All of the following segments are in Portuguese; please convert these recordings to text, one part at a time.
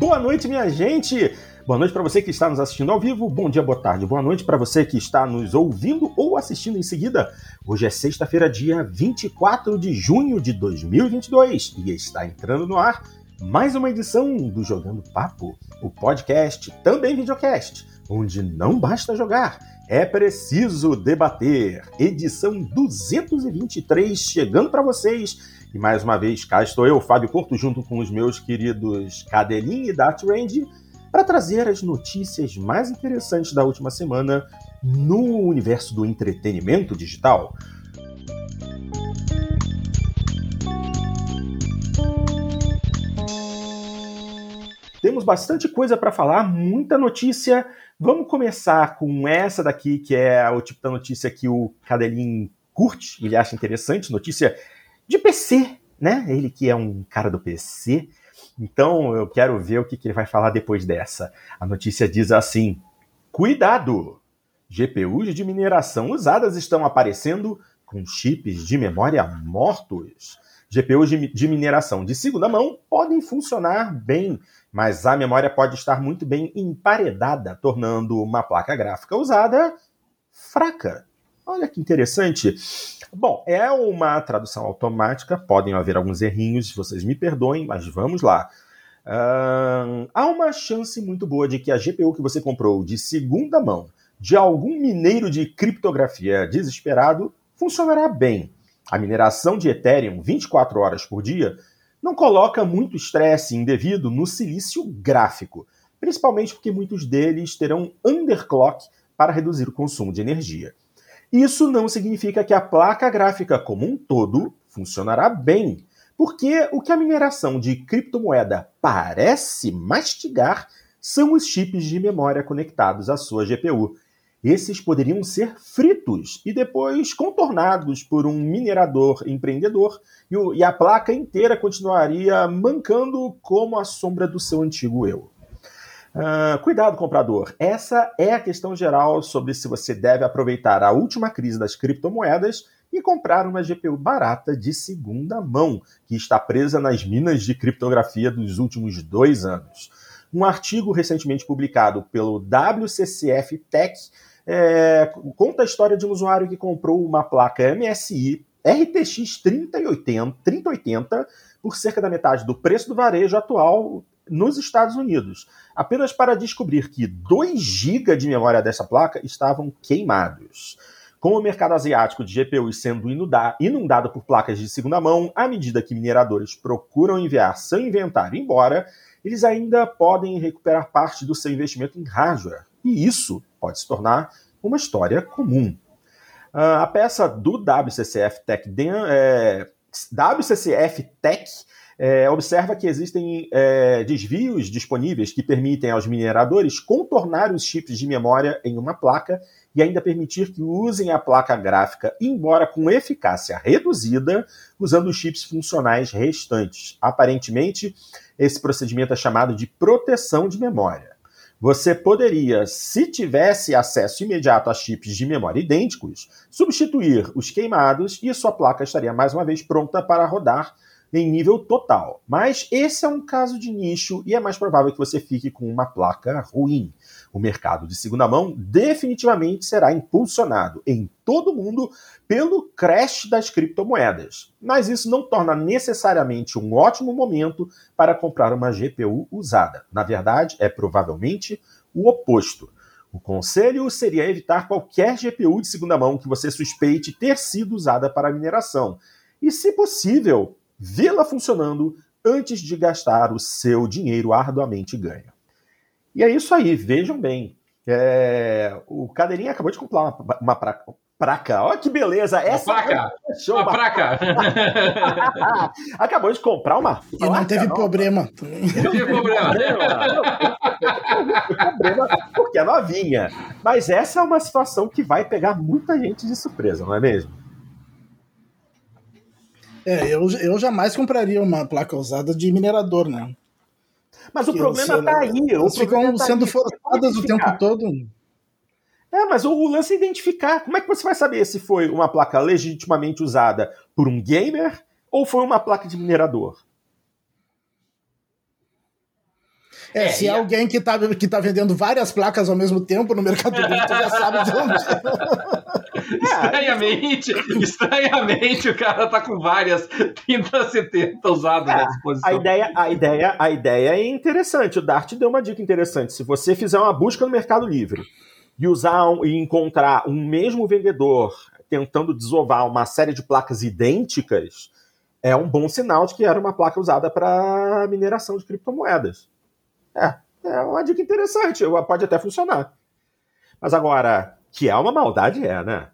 Boa noite, minha gente! Boa noite para você que está nos assistindo ao vivo, bom dia, boa tarde, boa noite para você que está nos ouvindo ou assistindo em seguida. Hoje é sexta-feira, dia 24 de junho de 2022 e está entrando no ar mais uma edição do Jogando Papo, o podcast, também videocast, onde não basta jogar, é preciso debater. Edição 223 chegando para vocês e mais uma vez, cá estou eu, Fábio Porto, junto com os meus queridos Cadelin e Dart Range, para trazer as notícias mais interessantes da última semana no universo do entretenimento digital. Temos bastante coisa para falar, muita notícia. Vamos começar com essa daqui, que é o tipo da notícia que o Cadelin curte, ele acha interessante, notícia de PC, né? Ele que é um cara do PC. Então eu quero ver o que, que ele vai falar depois dessa. A notícia diz assim: Cuidado! GPUs de mineração usadas estão aparecendo com chips de memória mortos. GPUs de, mineração de segunda mão podem funcionar bem, mas a memória pode estar muito bem emparedada, tornando uma placa gráfica usada fraca. Olha que interessante. Bom, é uma tradução automática, podem haver alguns errinhos, vocês me perdoem, mas vamos lá. Há uma chance muito boa de que a GPU que você comprou de segunda mão de algum mineiro de criptografia desesperado funcionará bem. A mineração de Ethereum 24 horas por dia não coloca muito estresse indevido no silício gráfico, principalmente porque muitos deles terão underclock para reduzir o consumo de energia. Isso não significa que a placa gráfica como um todo funcionará bem, porque o que a mineração de criptomoeda parece mastigar são os chips de memória conectados à sua GPU. Esses poderiam ser fritos e depois contornados por um minerador empreendedor, e a placa inteira continuaria mancando como a sombra do seu antigo eu. Uh, cuidado, comprador. Essa é a questão geral sobre se você deve aproveitar a última crise das criptomoedas e comprar uma GPU barata de segunda mão, que está presa nas minas de criptografia dos últimos dois anos. Um artigo recentemente publicado pelo WCCF Tech é, conta a história de um usuário que comprou uma placa MSI RTX 3080, 3080 por cerca da metade do preço do varejo atual nos Estados Unidos, apenas para descobrir que 2 GB de memória dessa placa estavam queimados. Com o mercado asiático de GPUs sendo inundado por placas de segunda mão, à medida que mineradores procuram enviar seu inventário embora, eles ainda podem recuperar parte do seu investimento em hardware. E isso pode se tornar uma história comum. Uh, a peça do WCCF Tech, é, WCCF Tech é, observa que existem é, desvios disponíveis que permitem aos mineradores contornar os chips de memória em uma placa e ainda permitir que usem a placa gráfica, embora com eficácia reduzida, usando os chips funcionais restantes. Aparentemente, esse procedimento é chamado de proteção de memória. Você poderia, se tivesse acesso imediato a chips de memória idênticos, substituir os queimados e sua placa estaria mais uma vez pronta para rodar em nível total. Mas esse é um caso de nicho e é mais provável que você fique com uma placa ruim. O mercado de segunda mão definitivamente será impulsionado em todo mundo pelo crash das criptomoedas. Mas isso não torna necessariamente um ótimo momento para comprar uma GPU usada. Na verdade, é provavelmente o oposto. O conselho seria evitar qualquer GPU de segunda mão que você suspeite ter sido usada para mineração. E, se possível, vê-la funcionando antes de gastar o seu dinheiro arduamente ganho. E é isso aí, vejam bem. É, o Cadeirinha acabou de comprar uma, uma pra, praca. Olha que beleza! Essa uma placa! Show, uma, uma praca! acabou de comprar uma E não teve não. problema. Não teve problema. problema porque é novinha. Mas essa é uma situação que vai pegar muita gente de surpresa, não é mesmo? É, eu, eu jamais compraria uma placa usada de minerador, né? Mas o problema está aí. Elas ficam tá sendo forçadas o tempo todo. É, mas o lance é identificar. Como é que você vai saber se foi uma placa legitimamente usada por um gamer ou foi uma placa de minerador? É, é se é alguém que está que tá vendendo várias placas ao mesmo tempo no Mercado Livre, tu já sabe de onde. Estranhamente, estranhamente, o cara tá com várias 3070 usadas é, à disposição. A ideia, a, ideia, a ideia é interessante. O Dart deu uma dica interessante. Se você fizer uma busca no Mercado Livre e usar um, e encontrar um mesmo vendedor tentando desovar uma série de placas idênticas, é um bom sinal de que era uma placa usada para mineração de criptomoedas. É, é uma dica interessante, pode até funcionar. Mas agora, que é uma maldade, é, né?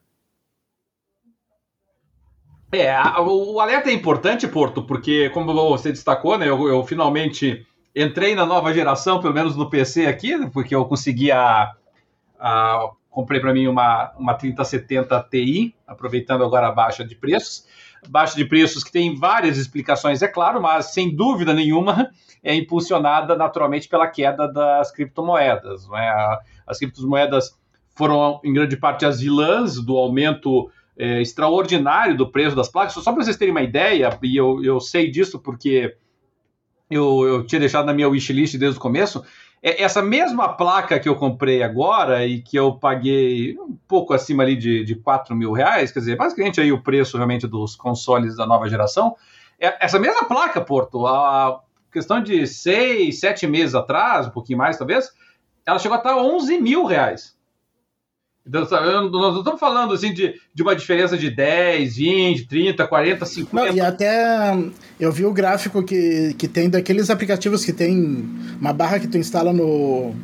É, o alerta é importante, Porto, porque, como você destacou, né, eu, eu, finalmente entrei na nova geração, pelo menos no PC aqui, porque eu consegui a. a comprei para mim uma, uma 3070 Ti, aproveitando agora a baixa de preços. Baixa de preços que tem várias explicações, é claro, mas sem dúvida nenhuma é impulsionada naturalmente pela queda das criptomoedas. Né? As criptomoedas foram, em grande parte, as vilãs do aumento é, extraordinário do preço das placas. Só para vocês terem uma ideia, e eu, eu sei disso porque eu, eu tinha deixado na minha wishlist desde o começo, é, essa mesma placa que eu comprei agora e que eu paguei um pouco acima ali de, de 4 mil reais, quer dizer, basicamente aí o preço realmente dos consoles da nova geração, é, essa mesma placa, Porto, a questão de 6, 7 meses atrás, um pouquinho mais talvez, ela chegou a estar 11 mil reais. Então, nós não estamos falando assim de, de uma diferença de 10, 20, 30, 40, 50. Não, e até eu vi o gráfico que, que tem daqueles aplicativos que tem uma barra que tu instala no,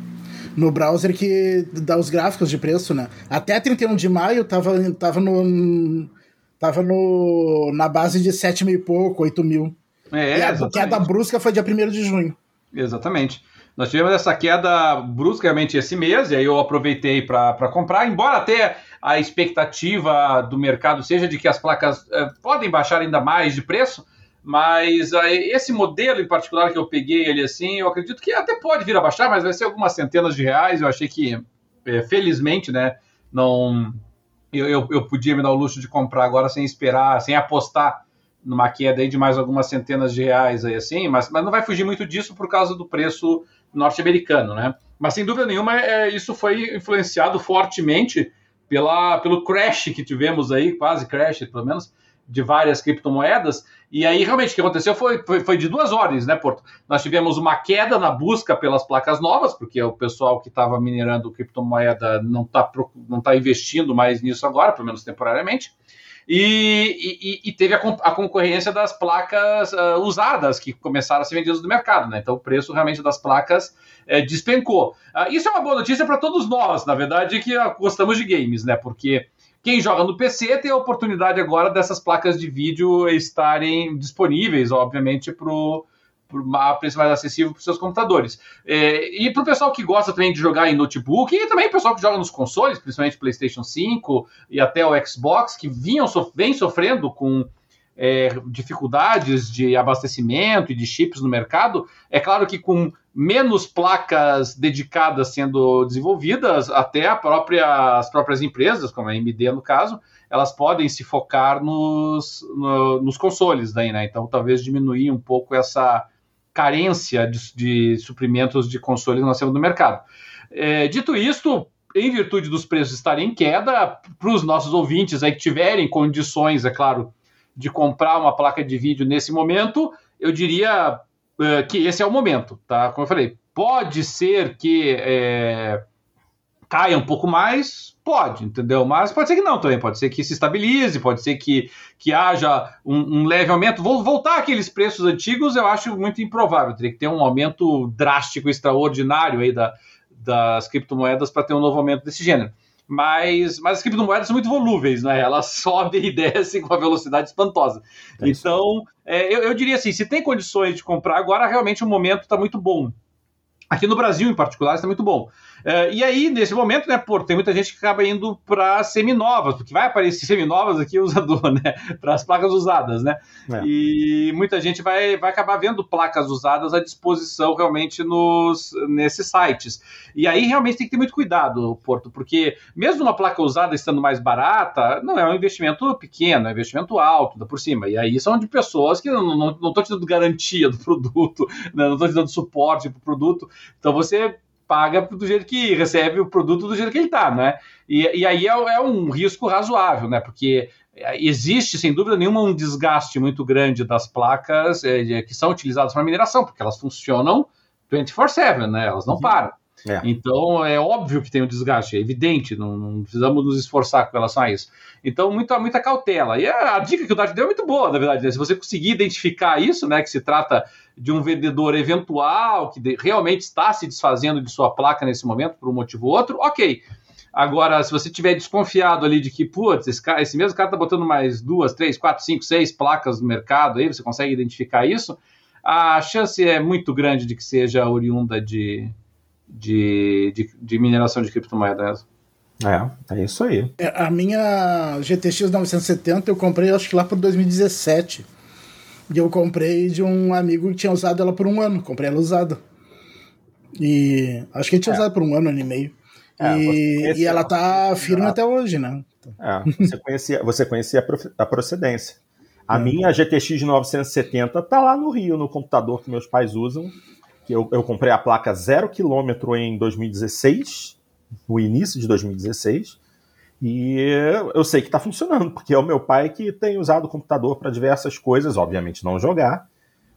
no browser que dá os gráficos de preço, né? Até 31 de maio tava, tava no. Tava no, na base de 7 mil e pouco, 8 mil. É, e a queda brusca foi dia 1 de junho. Exatamente. Nós tivemos essa queda bruscamente esse mês, e aí eu aproveitei para comprar, embora até a expectativa do mercado seja de que as placas eh, podem baixar ainda mais de preço, mas eh, esse modelo em particular que eu peguei ele assim, eu acredito que até pode vir a baixar, mas vai ser algumas centenas de reais. Eu achei que, eh, felizmente, né, não. Eu, eu, eu podia me dar o luxo de comprar agora sem esperar, sem apostar numa queda aí de mais algumas centenas de reais aí assim, mas, mas não vai fugir muito disso por causa do preço norte-americano, né? Mas sem dúvida nenhuma, é, isso foi influenciado fortemente pela, pelo crash que tivemos aí, quase crash, pelo menos, de várias criptomoedas. E aí, realmente, o que aconteceu foi, foi, foi, de duas ordens, né, Porto? Nós tivemos uma queda na busca pelas placas novas, porque o pessoal que estava minerando criptomoeda não está não tá investindo mais nisso agora, pelo menos temporariamente. E, e, e teve a, a, concorrência das placas uh, usadas que começaram a ser vendidas no mercado, né? Então o preço realmente das placas uh, despencou. Uh, isso é uma boa notícia para todos nós, na verdade, que gostamos de games, né? Porque quem joga no PC tem a oportunidade agora dessas placas de vídeo estarem disponíveis, obviamente, para o a preço mais acessível para os seus computadores. É, e para o pessoal que gosta também de jogar em notebook, e também o pessoal que joga nos consoles, principalmente PlayStation 5 e até o Xbox, que vinham vem sofrendo com é, dificuldades de abastecimento e de chips no mercado, é claro que com menos placas dedicadas sendo desenvolvidas, até própria, as próprias empresas, como a AMD no caso, elas podem se focar nos, no, nos consoles daí, né? Então talvez diminuir um pouco essa carência de, de suprimentos de consoles que nós temos no mercado. É, dito isto, em virtude dos preços estarem em queda, para os nossos ouvintes aí que tiverem condições, é claro, de comprar uma placa de vídeo nesse momento, eu diria é, que esse é o momento, tá? Como eu falei, pode ser que é, caia um pouco mais, pode, entendeu? Mas pode ser que não também, pode ser que se estabilize, pode ser que, que haja um, um leve aumento. Vou voltar àqueles preços antigos, eu acho muito improvável. Teria que ter um aumento drástico, extraordinário aí da, das criptomoedas para ter um novo aumento desse gênero. Mas, mas as criptomoedas são muito volúveis, né? Elas sobem e descem com uma velocidade espantosa. É então, é, eu, eu diria assim: se tem condições de comprar agora, realmente o momento está muito bom. Aqui no Brasil, em particular, está muito bom. Uh, e aí, nesse momento, né, pô, tem muita gente que acaba indo para seminovas, porque vai aparecer seminovas aqui usador, né? Para as placas usadas, né? É. E muita gente vai, vai acabar vendo placas usadas à disposição realmente nos, nesses sites. E aí realmente tem que ter muito cuidado, Porto, porque mesmo uma placa usada estando mais barata, não é um investimento pequeno, é um investimento alto, da por cima. E aí são de pessoas que não estão te dando garantia do produto, né? não estão te dando suporte para o produto. Então você paga do jeito que recebe o produto do jeito que ele está, né? E, e aí é, é, um risco razoável, né? Porque existe, sem dúvida nenhuma, um desgaste muito grande das placas é, que são utilizadas para mineração, porque elas funcionam 24/7, né? Elas não uhum. param. É. Então é óbvio que tem um desgaste, é evidente, não, não, precisamos nos esforçar com relação a isso. Então, muita, muita cautela. E a, a dica que o Dart deu é muito boa, na verdade. Né? Se você conseguir identificar isso, né? Que se trata de um vendedor eventual que de, realmente está se desfazendo de sua placa nesse momento por um motivo ou outro, ok. Agora, se você tiver desconfiado ali de que, putz, esse, cara, esse mesmo cara está botando mais duas, três, quatro, cinco, seis placas no mercado aí, você consegue identificar isso, a chance é muito grande de que seja oriunda de, de, de, de mineração de criptomoedas. É, é isso aí. É, a minha GTX 970 eu comprei acho que lá por 2017. E eu comprei de um amigo que tinha usado ela por um ano. Comprei ela usada. E acho que ele tinha é. usado por um ano, ano e meio. É, e, e, ela tá firme até hoje, né? É, você conhecia, você conhecia a procedência. A hum. minha GTX 970 tá lá no Rio, no computador que meus pais usam. Que eu, eu comprei a placa zero quilômetro em 2016, no início de 2016. E eu sei que está funcionando, porque é o meu pai que tem usado o computador para diversas coisas, obviamente não jogar,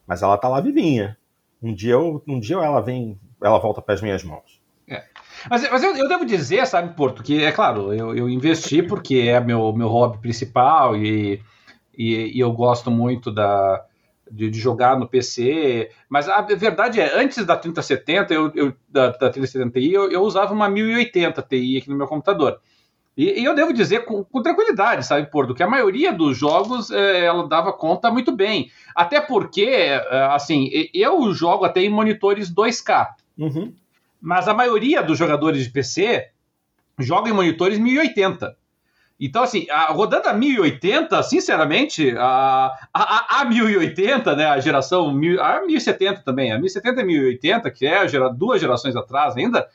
mas ela está lá vivinha. Um dia, eu, um dia ela vem, ela volta para as minhas mãos. É. Mas, mas eu, eu, devo dizer, sabe, Porto, que é claro, eu, eu investi porque é meu, meu hobby principal e, e, e eu gosto muito da, de, de, jogar no PC, mas a verdade é, antes da 3070, eu, eu da, da 3070 Ti, eu, eu usava uma 1080 Ti aqui no meu computador. E, e, eu devo dizer com, com, tranquilidade, sabe, Porto, que a maioria dos jogos é, ela dava conta muito bem. Até porque, é, assim, eu jogo até em monitores 2K. Uhum. Mas a maioria dos jogadores de PC joga em monitores 1080. Então, assim, a, rodando a 1080, sinceramente, a, a, a 1080, né, a geração, a 1070 também, a 1070 e 1080, que é gera, duas gerações atrás ainda,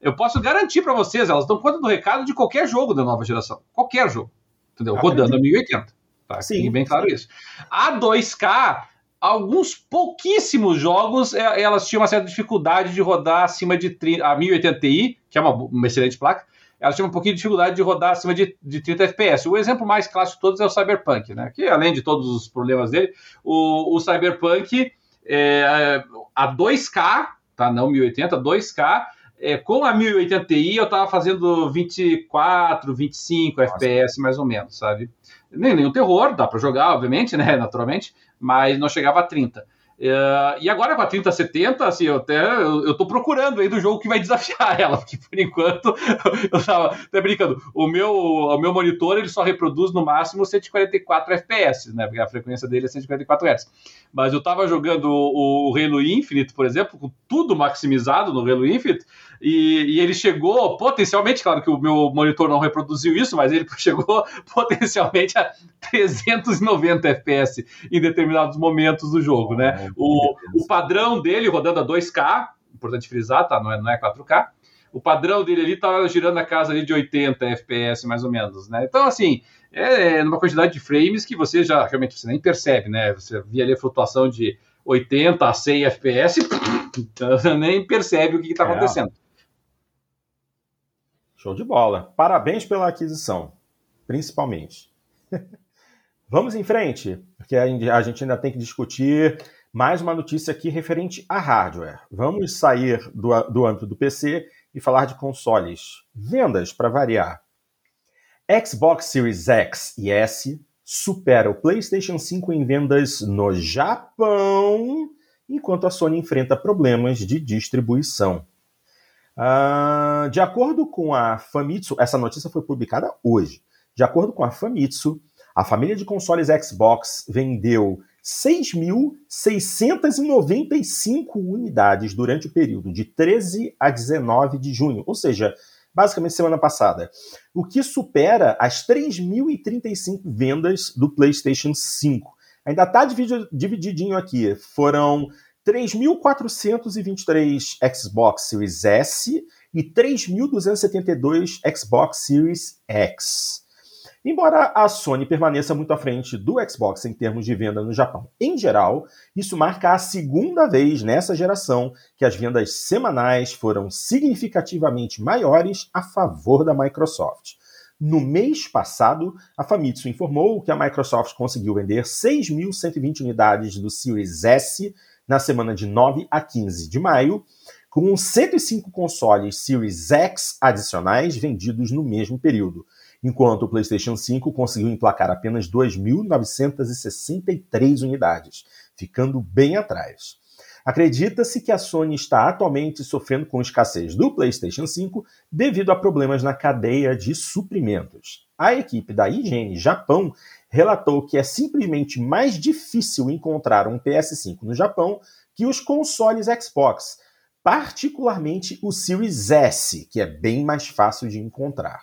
eu posso garantir para vocês, elas dão conta do recado de qualquer jogo da nova geração. Qualquer jogo. Entendeu? Ah, Rodando a 1080. Tá? Sim. Fique bem claro isso. A 2K, alguns pouquíssimos jogos, é, elas tinham uma certa dificuldade de rodar acima de 30, a 1080 Ti, que é uma, uma excelente placa, elas tinham um pouquinho de dificuldade de rodar acima de, de 30 FPS. O exemplo mais clássico de todos é o Cyberpunk, né? Que além de todos os problemas dele, o, o Cyberpunk é, a 2K, tá? Não 1080, 2K, é, com a 1080 Ti eu tava fazendo 24, 25 Nossa. FPS mais ou menos, sabe? Nem nenhum terror, dá para jogar, obviamente, né, naturalmente, mas não chegava a 30. Uh, e agora com a 3070, assim, eu até eu, eu tô procurando aí do jogo que vai desafiar ela, porque por enquanto eu tava até brincando. O meu, o meu monitor ele só reproduz no máximo 144 FPS, né? Porque a frequência dele é 144 Hz. Mas eu tava jogando o, o Halo Infinite, por exemplo, com tudo maximizado no Halo Infinite, e, e, ele chegou potencialmente, claro que o meu monitor não reproduziu isso, mas ele chegou potencialmente a 390 FPS em determinados momentos do jogo, né? O, o padrão dele rodando a 2K, importante frisar, tá? Não é, não é 4K. O padrão dele ali estava girando a casa ali de 80 FPS, mais ou menos, né? Então, assim, é numa quantidade de frames que você já realmente você nem percebe, né? Você via ali a flutuação de 80 a 100 FPS, então nem percebe o que está acontecendo. É. Show de bola. Parabéns pela aquisição, principalmente. Vamos em frente, porque a gente ainda tem que discutir mais uma notícia aqui referente a hardware. Vamos sair do, do âmbito do PC e falar de consoles. Vendas, para variar. Xbox Series X e S supera o PlayStation 5 em vendas no Japão, enquanto a Sony enfrenta problemas de distribuição. Uh, de acordo com a Famitsu, essa notícia foi publicada hoje. De acordo com a Famitsu, a família de consoles Xbox vendeu 6.695 unidades durante o período de 13 a 19 de junho, ou seja, basicamente semana passada, o que supera as 3.035 vendas do PlayStation 5. Ainda está divididinho aqui, foram 3.423 Xbox Series S e 3.272 Xbox Series X. Embora a Sony permaneça muito à frente do Xbox em termos de venda no Japão em geral, isso marca a segunda vez nessa geração que as vendas semanais foram significativamente maiores a favor da Microsoft. No mês passado, a Famitsu informou que a Microsoft conseguiu vender 6.120 unidades do Series S na semana de 9 a 15 de maio, com 105 consoles Series X adicionais vendidos no mesmo período, enquanto o PlayStation 5 conseguiu emplacar apenas 2.963 unidades, ficando bem atrás. Acredita-se que a Sony está atualmente sofrendo com escassez do PlayStation 5 devido a problemas na cadeia de suprimentos. A equipe da IGN Japão relatou que é simplesmente mais difícil encontrar um PS5 no Japão que os consoles Xbox, particularmente o Series S, que é bem mais fácil de encontrar.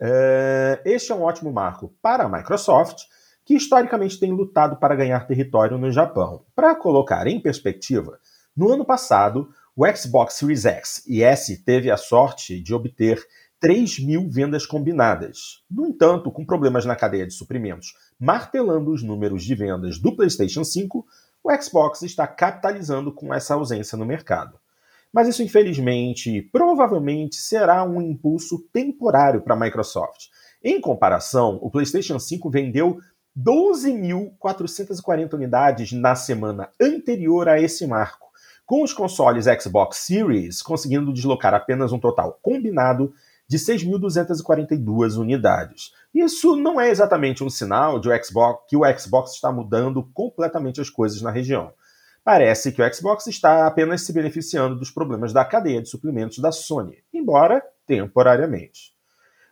É, este é um ótimo marco para a Microsoft, que historicamente tem lutado para ganhar território no Japão. Para colocar em perspectiva, no ano passado, o Xbox Series X e S teve a sorte de obter 3 mil vendas combinadas. No entanto, com problemas na cadeia de suprimentos martelando os números de vendas do PlayStation 5, o Xbox está capitalizando com essa ausência no mercado. Mas isso, infelizmente, provavelmente será um impulso temporário para a Microsoft. Em comparação, o PlayStation 5 vendeu 12.440 unidades na semana anterior a esse marco, com os consoles Xbox Series conseguindo deslocar apenas um total combinado de 6.242 unidades. Isso não é exatamente um sinal de o Xbox, que o Xbox está mudando completamente as coisas na região. Parece que o Xbox está apenas se beneficiando dos problemas da cadeia de suprimentos da Sony, embora temporariamente.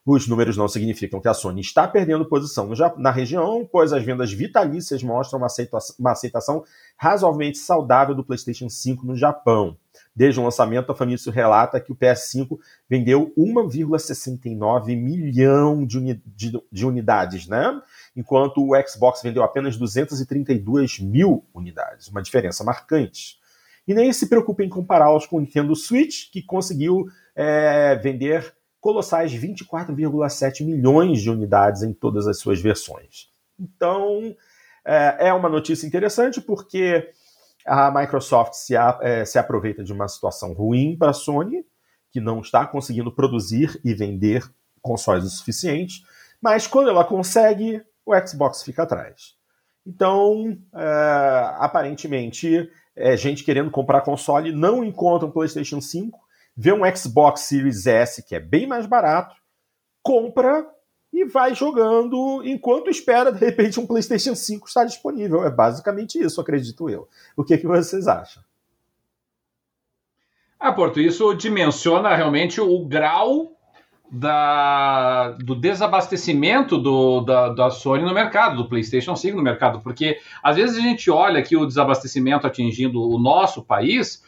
Os números não significam que a Sony está perdendo posição na região, pois as vendas vitalícias mostram uma aceitação razoavelmente saudável do PlayStation 5 no Japão. Desde o lançamento, a Famitsu relata que o PS5 vendeu 1,69 milhão de, uni de, de, unidades, né? enquanto o Xbox vendeu apenas 232 mil unidades, uma diferença marcante. E nem se preocupe em compará-los com o Nintendo Switch, que conseguiu é, vender colossais 24,7 milhões de unidades em todas as suas versões. Então, é, é uma notícia interessante porque a Microsoft se, a, é, se aproveita de uma situação ruim para a Sony, que não está conseguindo produzir e vender consoles o suficiente, mas quando ela consegue, o Xbox fica atrás. Então, é, aparentemente, é, gente querendo comprar console não encontra um PlayStation 5 vê um Xbox Series S que é bem mais barato, compra e vai jogando enquanto espera, de repente, um PlayStation 5 estar disponível. É basicamente isso, acredito eu. O que, é que vocês acham? Ah, Porto, isso dimensiona realmente o grau da, do desabastecimento do, da, da, Sony no mercado, do PlayStation 5 no mercado, porque às vezes a gente olha aqui o desabastecimento atingindo o nosso país,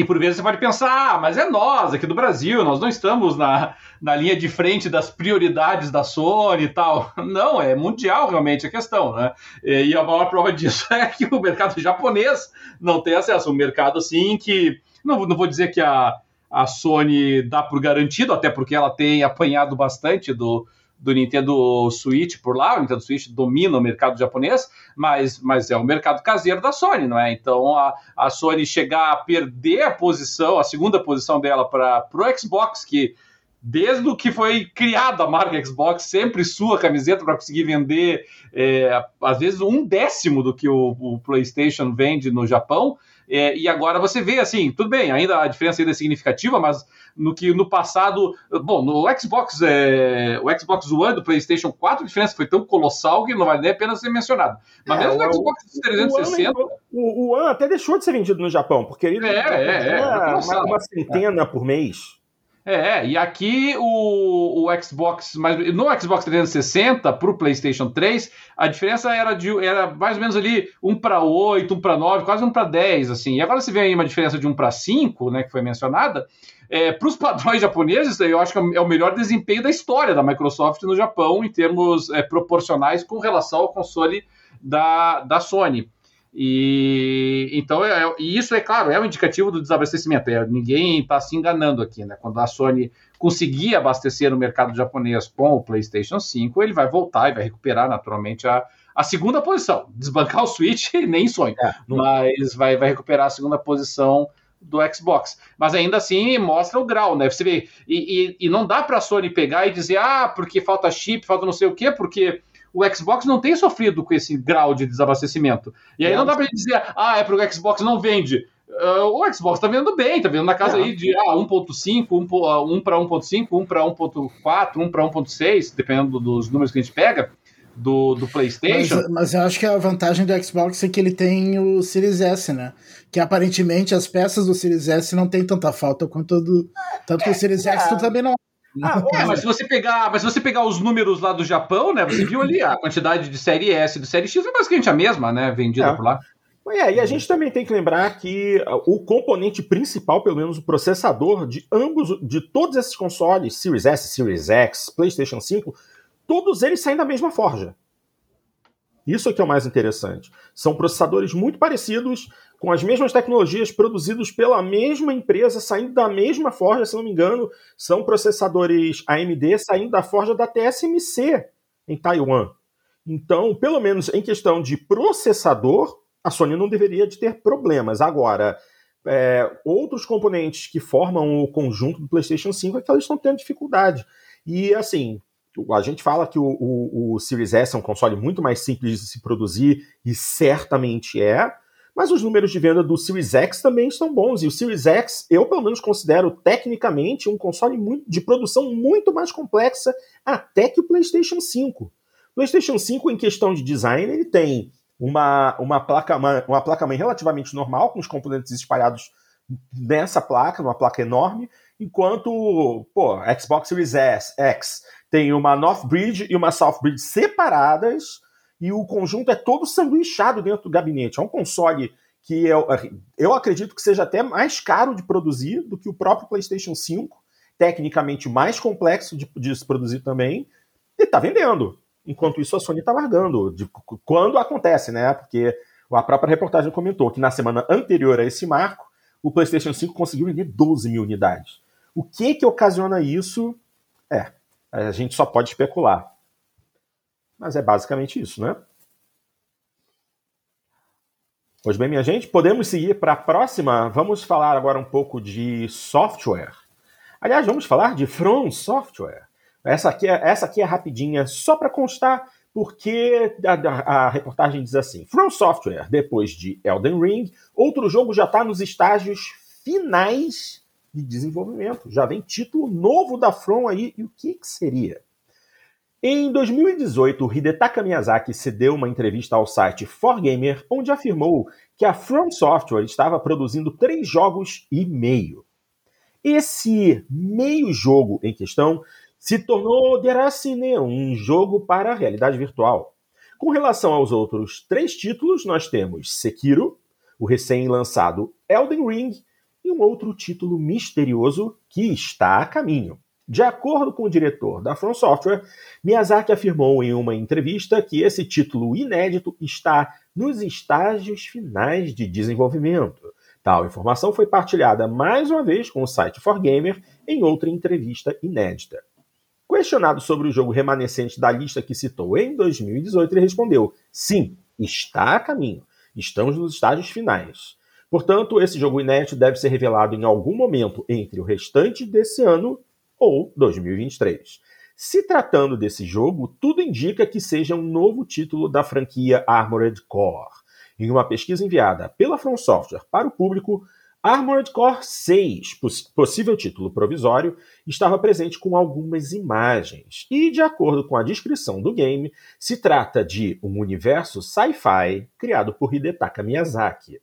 e por vezes você pode pensar, ah, mas é nós aqui do Brasil, nós não estamos na, na linha de frente das prioridades da Sony e tal. Não, é mundial realmente a questão, né? E a maior prova disso é que o mercado japonês não tem acesso. Um mercado assim que. Não, não vou dizer que a, a Sony dá por garantido, até porque ela tem apanhado bastante do, do Nintendo Switch por lá, o Nintendo Switch domina o mercado japonês, mas, mas é o mercado caseiro da Sony, não é? Então a, a Sony chegar a perder a posição, a segunda posição dela para o Xbox, que desde o que foi criada a marca Xbox, sempre sua camiseta para conseguir vender, é, às vezes, um décimo do que o, o PlayStation vende no Japão. É, e agora você vê assim, tudo bem, ainda a diferença ainda é significativa, mas no que no passado, bom, no Xbox, é, o Xbox One do PlayStation 4, a diferença foi tão colossal que não vale nem a pena ser mencionado. Mas é, mesmo no Xbox 360. O One, o One até deixou de ser vendido no Japão, porque ele é, é, é, uma, uma, centena por mês. É, e aqui o, o Xbox, mas no Xbox 360 para o PlayStation 3, a diferença era de era mais ou menos ali 1 para 8, 1 para 9, quase 1 para 10, assim. E agora você vê aí uma diferença de 1 para 5, né, que foi mencionada. É, para os padrões japoneses, eu acho que é o melhor desempenho da história da Microsoft no Japão, em termos é, proporcionais com relação ao console da, da Sony. E então é, e isso é claro, é um indicativo do desabastecimento. É, ninguém está se enganando aqui, né? Quando a Sony conseguir abastecer no mercado japonês com o PlayStation 5, ele vai voltar e vai recuperar naturalmente a, a segunda posição. Desbancar o Switch nem sonho, é, não... mas vai, vai recuperar a segunda posição do Xbox. Mas ainda assim mostra o grau, né? Você vê, e, e, e não dá para a Sony pegar e dizer, ah, porque falta chip, falta não sei o quê, porque o Xbox não tem sofrido com esse grau de desabastecimento. E aí não dá pra gente dizer, ah, é porque o Xbox não vende. Uh, o Xbox tá vendo bem, tá vendo na casa é. aí de ah, 1.5, 1, 1 para 1.5, 1 para 1.4, 1 para 1.6, dependendo dos números que a gente pega. Do, do PlayStation. Mas, mas, eu acho que a vantagem do Xbox é que ele tem o Series S, né? Que aparentemente as peças do Series S não tem tanta falta quanto do. Tanto que o Series é, X também não ah, é, mas se você pegar, mas se você pegar os números lá do Japão, né? Você viu ali a quantidade de série S e do série X é basicamente a mesma, né? Vendida é. por lá. É, e a gente também tem que lembrar que o componente principal, pelo menos o processador de ambos, de todos esses consoles, Series S, Series X, PlayStation 5, todos eles saem da mesma forja. Isso é que é o mais interessante. São processadores muito parecidos, com as mesmas tecnologias, produzidos pela mesma empresa, saindo da mesma forja, se não me engano, são processadores AMD saindo da forja da TSMC em Taiwan. Então, pelo menos em questão de processador, a Sony não deveria de ter problemas. Agora, é, outros componentes que formam o conjunto do PlayStation 5 é que eles estão tendo dificuldade. E assim, a gente fala que o, o, o, Series S é um console muito mais simples de se produzir, e certamente é, mas os números de venda do Series X também estão bons. E o Series X, eu pelo menos considero tecnicamente um console muito, de produção muito mais complexa até que o PlayStation 5. O PlayStation 5, em questão de design, ele tem uma, uma placa-mãe uma placa relativamente normal, com os componentes espalhados nessa placa, numa placa enorme, enquanto pô, Xbox Series S, X tem uma North Bridge e uma South Bridge separadas, e o conjunto é todo sanduichado dentro do gabinete. É um console que eu, eu acredito que seja até mais caro de produzir do que o próprio PlayStation 5, tecnicamente mais complexo de, de se produzir também, e está vendendo. Enquanto isso, a Sony está largando. De, quando acontece, né? Porque a própria reportagem comentou que na semana anterior a esse marco, o PlayStation 5 conseguiu vender 12 mil unidades. O que que ocasiona isso? É, a gente só pode especular. Mas é basicamente isso, né? Pois bem, minha gente, podemos seguir para a próxima. Vamos falar agora um pouco de software. Aliás, vamos falar de From Software. Essa aqui é, essa aqui é rapidinha, só para constar, porque a, a, reportagem diz assim: From Software, depois de Elden Ring, outro jogo já está nos estágios finais de desenvolvimento. Já vem título novo da From aí, e o que, que seria? Em 2018, Hidetaka Miyazaki cedeu uma entrevista ao site 4Gamer, onde afirmou que a From Software estava produzindo três jogos e meio. Esse meio jogo em questão se tornou Deracine, um jogo para a realidade virtual. Com relação aos outros três títulos, nós temos Sekiro, o recém-lançado Elden Ring e um outro título misterioso que está a caminho. De acordo com o diretor da From Software, Miyazaki afirmou em uma entrevista que esse título inédito está nos estágios finais de desenvolvimento. Tal informação foi partilhada mais uma vez com o site 4Gamer em outra entrevista inédita. Questionado sobre o jogo remanescente da lista que citou em 2018, ele respondeu: sim, está a caminho. Estamos nos estágios finais. Portanto, esse jogo inédito deve ser revelado em algum momento entre o restante desse ano ou 2023. Se tratando desse jogo, tudo indica que seja um novo título da franquia Armored Core. Em uma pesquisa enviada pela From Software para o público, Armored Core 6, possível título provisório, estava presente com algumas imagens. E, de acordo com a descrição do game, se trata de um universo sci-fi criado por Hidetaka Miyazaki.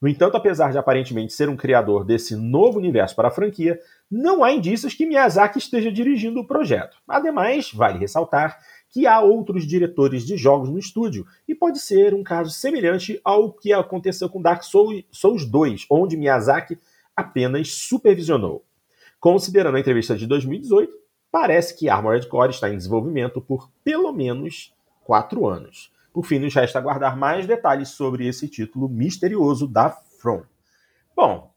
No entanto, apesar de aparentemente ser um criador desse novo universo para a franquia, não há indícios que Miyazaki esteja dirigindo o projeto. Ademais, vale ressaltar que há outros diretores de jogos no estúdio, e pode ser um caso semelhante ao que aconteceu com Dark Souls 2, onde Miyazaki apenas supervisionou. Considerando a entrevista de 2018, parece que Armored Core está em desenvolvimento por pelo menos quatro anos. Por fim, nos resta aguardar mais detalhes sobre esse título misterioso da From. Bom,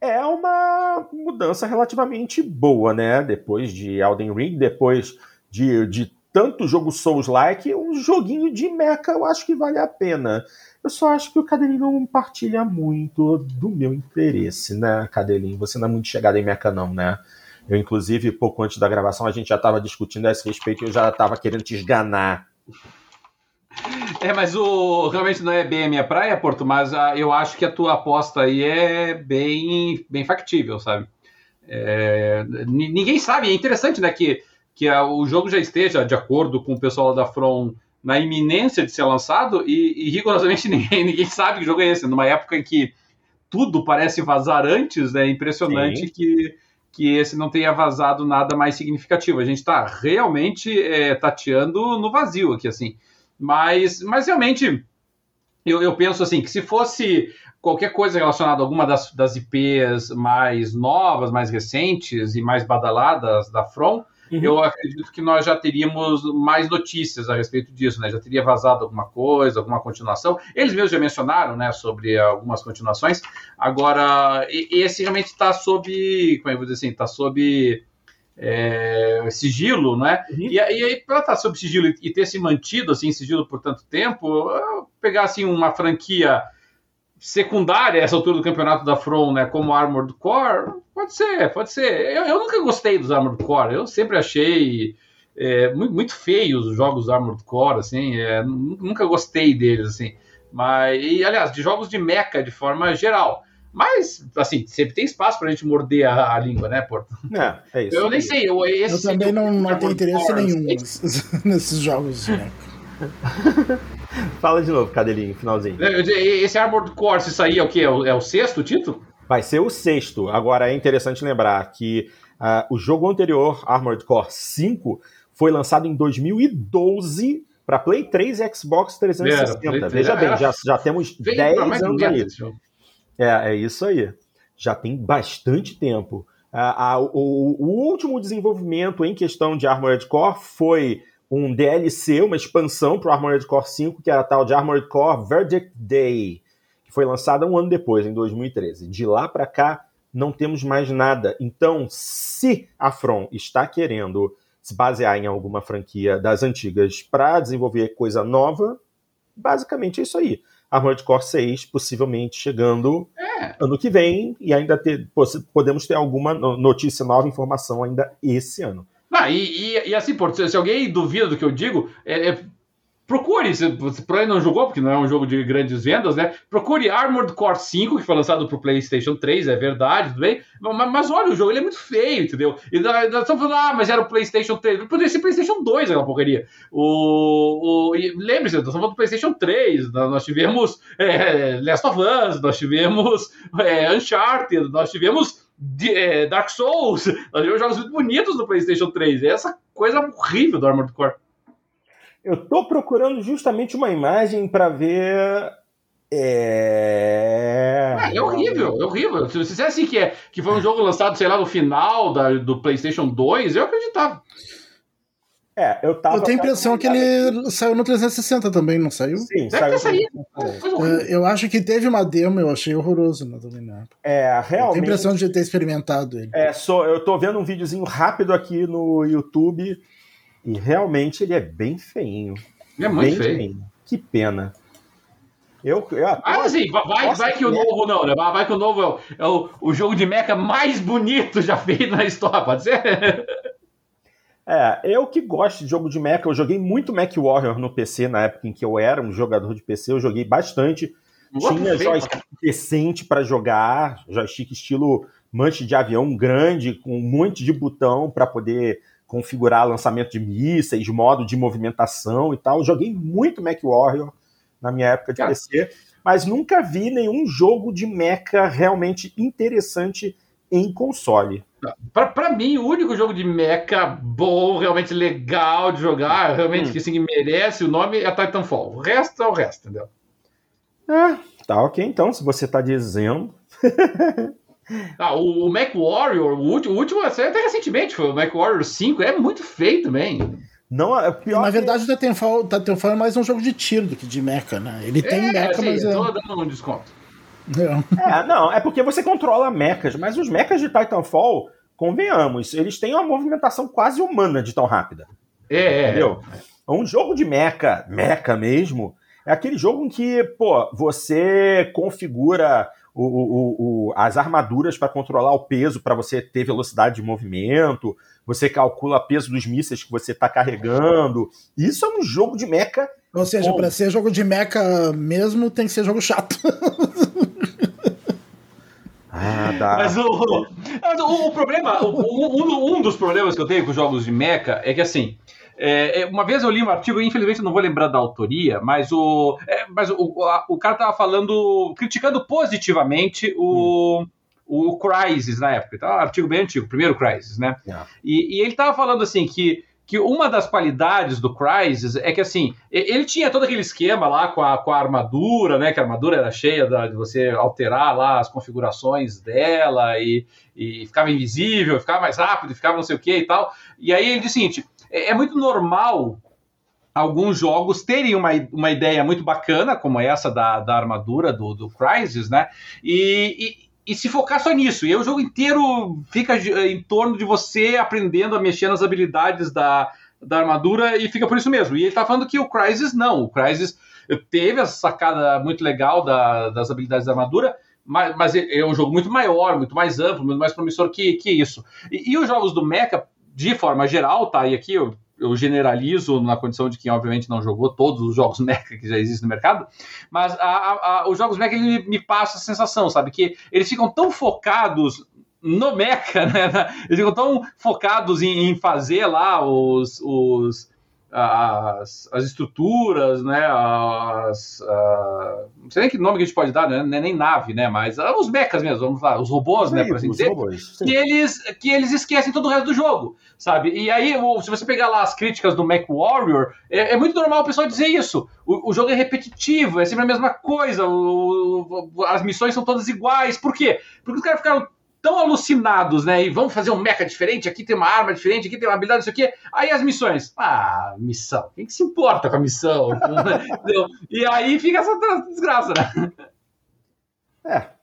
é uma mudança relativamente boa, né? Depois de Elden Ring, depois de, de tanto jogo Souls-like, um joguinho de mecha eu acho que vale a pena. Eu só acho que o Cadelinho não partilha muito do meu interesse, né, Cadelinho? Você não é muito chegado em mecha, não, né? Eu, inclusive, pouco antes da gravação, a gente já estava discutindo a esse respeito e eu já estava querendo te esganar. É, mas o realmente não é bem a minha praia, Porto, mas a, eu acho que a tua aposta aí é bem, bem factível, sabe? É, ninguém sabe, é interessante, né, que, que a, o jogo já esteja, de acordo com o pessoal da From, na iminência de ser lançado e, e rigorosamente ninguém, ninguém sabe que jogo é esse. Numa época em que tudo parece vazar antes, é impressionante que, que esse não tenha vazado nada mais significativo. A gente está realmente é, tateando no vazio aqui, assim. Mas, mas realmente, eu, eu penso assim, que se fosse qualquer coisa relacionada a alguma das, das IPs mais novas, mais recentes e mais badaladas da From, uhum. eu acredito que nós já teríamos mais notícias a respeito disso, né? Já teria vazado alguma coisa, alguma continuação. Eles mesmos já mencionaram, né, sobre algumas continuações. Agora, esse realmente está sob, como é que eu vou dizer assim, está sob é, sigilo, né? Uhum. E, e, aí, para estar sob sigilo e, ter se mantido assim, sigilo por tanto tempo, pegar assim uma franquia secundária essa altura do campeonato da From, né, como Armored Core, pode ser, pode ser. Eu, eu nunca gostei dos Armored Core, eu sempre achei é, muito, muito feios os jogos Armored Core, assim, é, nunca gostei deles, assim. Mas, e, aliás, de jogos de mecha de forma geral. Mas, assim, sempre tem espaço pra gente morder a, a língua, né, Porto? É, é isso. Eu nem sei. Eu, eu também não, não tenho interesse nenhum nesses, nesses jogos. Né? Fala de novo, Cadelinho, finalzinho. É, esse Armored Core, se sair é o quê? É o, é o sexto título? Vai ser o sexto. Agora é interessante lembrar que uh, o jogo anterior, Armored Core 5, foi lançado em 2012 para Play 3 e Xbox 360. Era, Veja bem, já, já temos 10 anos aí. É, é isso aí. Já tem bastante tempo. Uh, uh, o, o, último desenvolvimento em questão de Armored Core foi um DLC, uma expansão para o Armored Core 5, que era a tal de Armored Core Verdict Day, que foi lançada um ano depois, em 2013. De lá para cá, não temos mais nada. Então, se a From está querendo se basear em alguma franquia das antigas para desenvolver coisa nova, basicamente é isso aí. Armored Core 6 possivelmente chegando é. ano que vem e ainda ter, podemos ter alguma notícia nova, informação ainda esse ano. E, e, e assim, por, se, se, alguém duvida do que eu digo, é, é, procure, você por aí não jogou, porque não é um jogo de grandes vendas, né? Procure Armored Core 5, que foi lançado pro PlayStation 3, é verdade, tudo bem? Mas, mas olha, o jogo ele é muito feio, entendeu? E nós estamos falando, ah, mas era o PlayStation 3. Poderia ser PlayStation 2 aquela porcaria. O, o, Lembre-se, nós estamos falando do PlayStation 3, nós tivemos é, Last of Us, nós tivemos é, Uncharted, nós tivemos é, Dark Souls, nós tivemos jogos muito bonitos no PlayStation 3. É essa coisa horrível do Armored Core. Eu tô procurando justamente uma imagem para ver. É... é... é horrível, é horrível. Se você dissesse que, é, que foi um jogo lançado, sei lá, no final da, do PlayStation 2, eu acreditava. É, eu tava. Eu tenho a impressão que ele saiu no 360 também, não saiu? Sim, Deve saiu. É, eu acho que teve uma demo, eu achei horroroso né, também na É, realmente. Eu tenho a impressão de ter experimentado ele. É, só, eu tô vendo um videozinho rápido aqui no YouTube e realmente ele é bem feinho. É muito feio. feinho. Que pena. Eu, eu ah, assim, vai, vai que o novo não, né? Vai que o novo é o, é o, o jogo de mecha mais bonito já feito na história, pode ser? É, eu que gosto de jogo de mecha, eu joguei muito Mac Warrior no PC na época em que eu era um jogador de PC, eu joguei bastante. Tinha joystick decente para jogar, joystick estilo manche de avião grande, com um monte de botão para poder configurar lançamento de mísseis, modo de movimentação e tal. Joguei muito Mac Warrior na minha época de PC, mas nunca vi nenhum jogo de mecha realmente interessante em console. Para mim, o único jogo de mecha bom, realmente legal de jogar, realmente hum. que assim, merece o nome é Titanfall. O resto é o resto, entendeu? Ah, tá ok então, se você tá dizendo. ah, o, o Mac Warrior, o último, o último, até recentemente foi o Mac Warrior 5, é muito feio também. Não, é pior Na verdade, que... o Titanfall, Titanfall é mais um jogo de tiro do que de mecha, né? Ele tem é, mecha, mas. Eu tô é... dando um desconto. É, não, é porque você controla mechas, mas os mechas de Titanfall, convenhamos, eles têm uma movimentação quase humana de tão rápida. É, é, é. entendeu? É. Um jogo de mecha, mecha mesmo, é aquele jogo em que, pô, você configura o, o, o, as armaduras para controlar o peso, para você ter velocidade de movimento, você calcula o peso dos mísseis que você está carregando. Isso é um jogo de mecha. Ou seja, para ser jogo de mecha mesmo, tem que ser jogo chato. Ah, tá. Mas o, o, o problema, o, um, um, dos problemas que eu tenho com jogos de mecha é que assim. É, é, uma vez eu li um artigo, infelizmente não vou lembrar da autoria, mas o, é, mas o, a, o cara tava falando, criticando positivamente o, hum. o Crysis na época. Então, um artigo bem antigo, primeiro Crysis, né? Yeah. E, e ele tava falando assim que que uma das qualidades do Crysis é que, assim, ele tinha todo aquele esquema lá com a, com a armadura, né? Que a armadura era cheia da, de você alterar lá as configurações dela e, e ficava invisível, ficava mais rápido, ficava não sei o que e tal. E aí ele disse o seguinte: é, é muito normal alguns jogos terem uma, uma ideia muito bacana, como essa da, da armadura do, do Crysis, né? E, e e se focar só nisso. E o jogo inteiro fica em torno de você aprendendo a mexer nas habilidades da, da armadura e fica por isso mesmo. E ele tá falando que o Crysis não. O Crysis teve essa sacada muito legal da, das habilidades da armadura, mas, mas, é um jogo muito maior, muito mais amplo, muito mais promissor que, que isso. E, e os jogos do Mecha, de forma geral, tá? E aqui eu eu generalizo na condição de quem obviamente não jogou todos os jogos mecha que já existem no mercado, mas a, a, os jogos mecha ele me passa a sensação, sabe, que eles ficam tão focados no mecha, né? Eles ficam tão focados em, em fazer lá os, os as, as estruturas, né, as, uh, não sei nem que nome que a gente pode dar, né, é nem nave, né, mas uh, os mechas mesmo, vamos lá, os robôs, né, por assim dizer, robôs, que, eles, que eles esquecem todo o resto do jogo, sabe? E aí, se você pegar lá as críticas do Mac Warrior, é, é muito normal o pessoal dizer isso. O, o, jogo é repetitivo, é sempre a mesma coisa, o, as missões são todas iguais. Por quê? Porque os caras ficaram tão alucinados, né? E vamos fazer um mecha diferente, aqui tem uma arma diferente, aqui tem uma habilidade, isso aqui. Aí as missões. Ah, missão. Quem que se importa com a missão? e aí fica essa desgraça, né? É.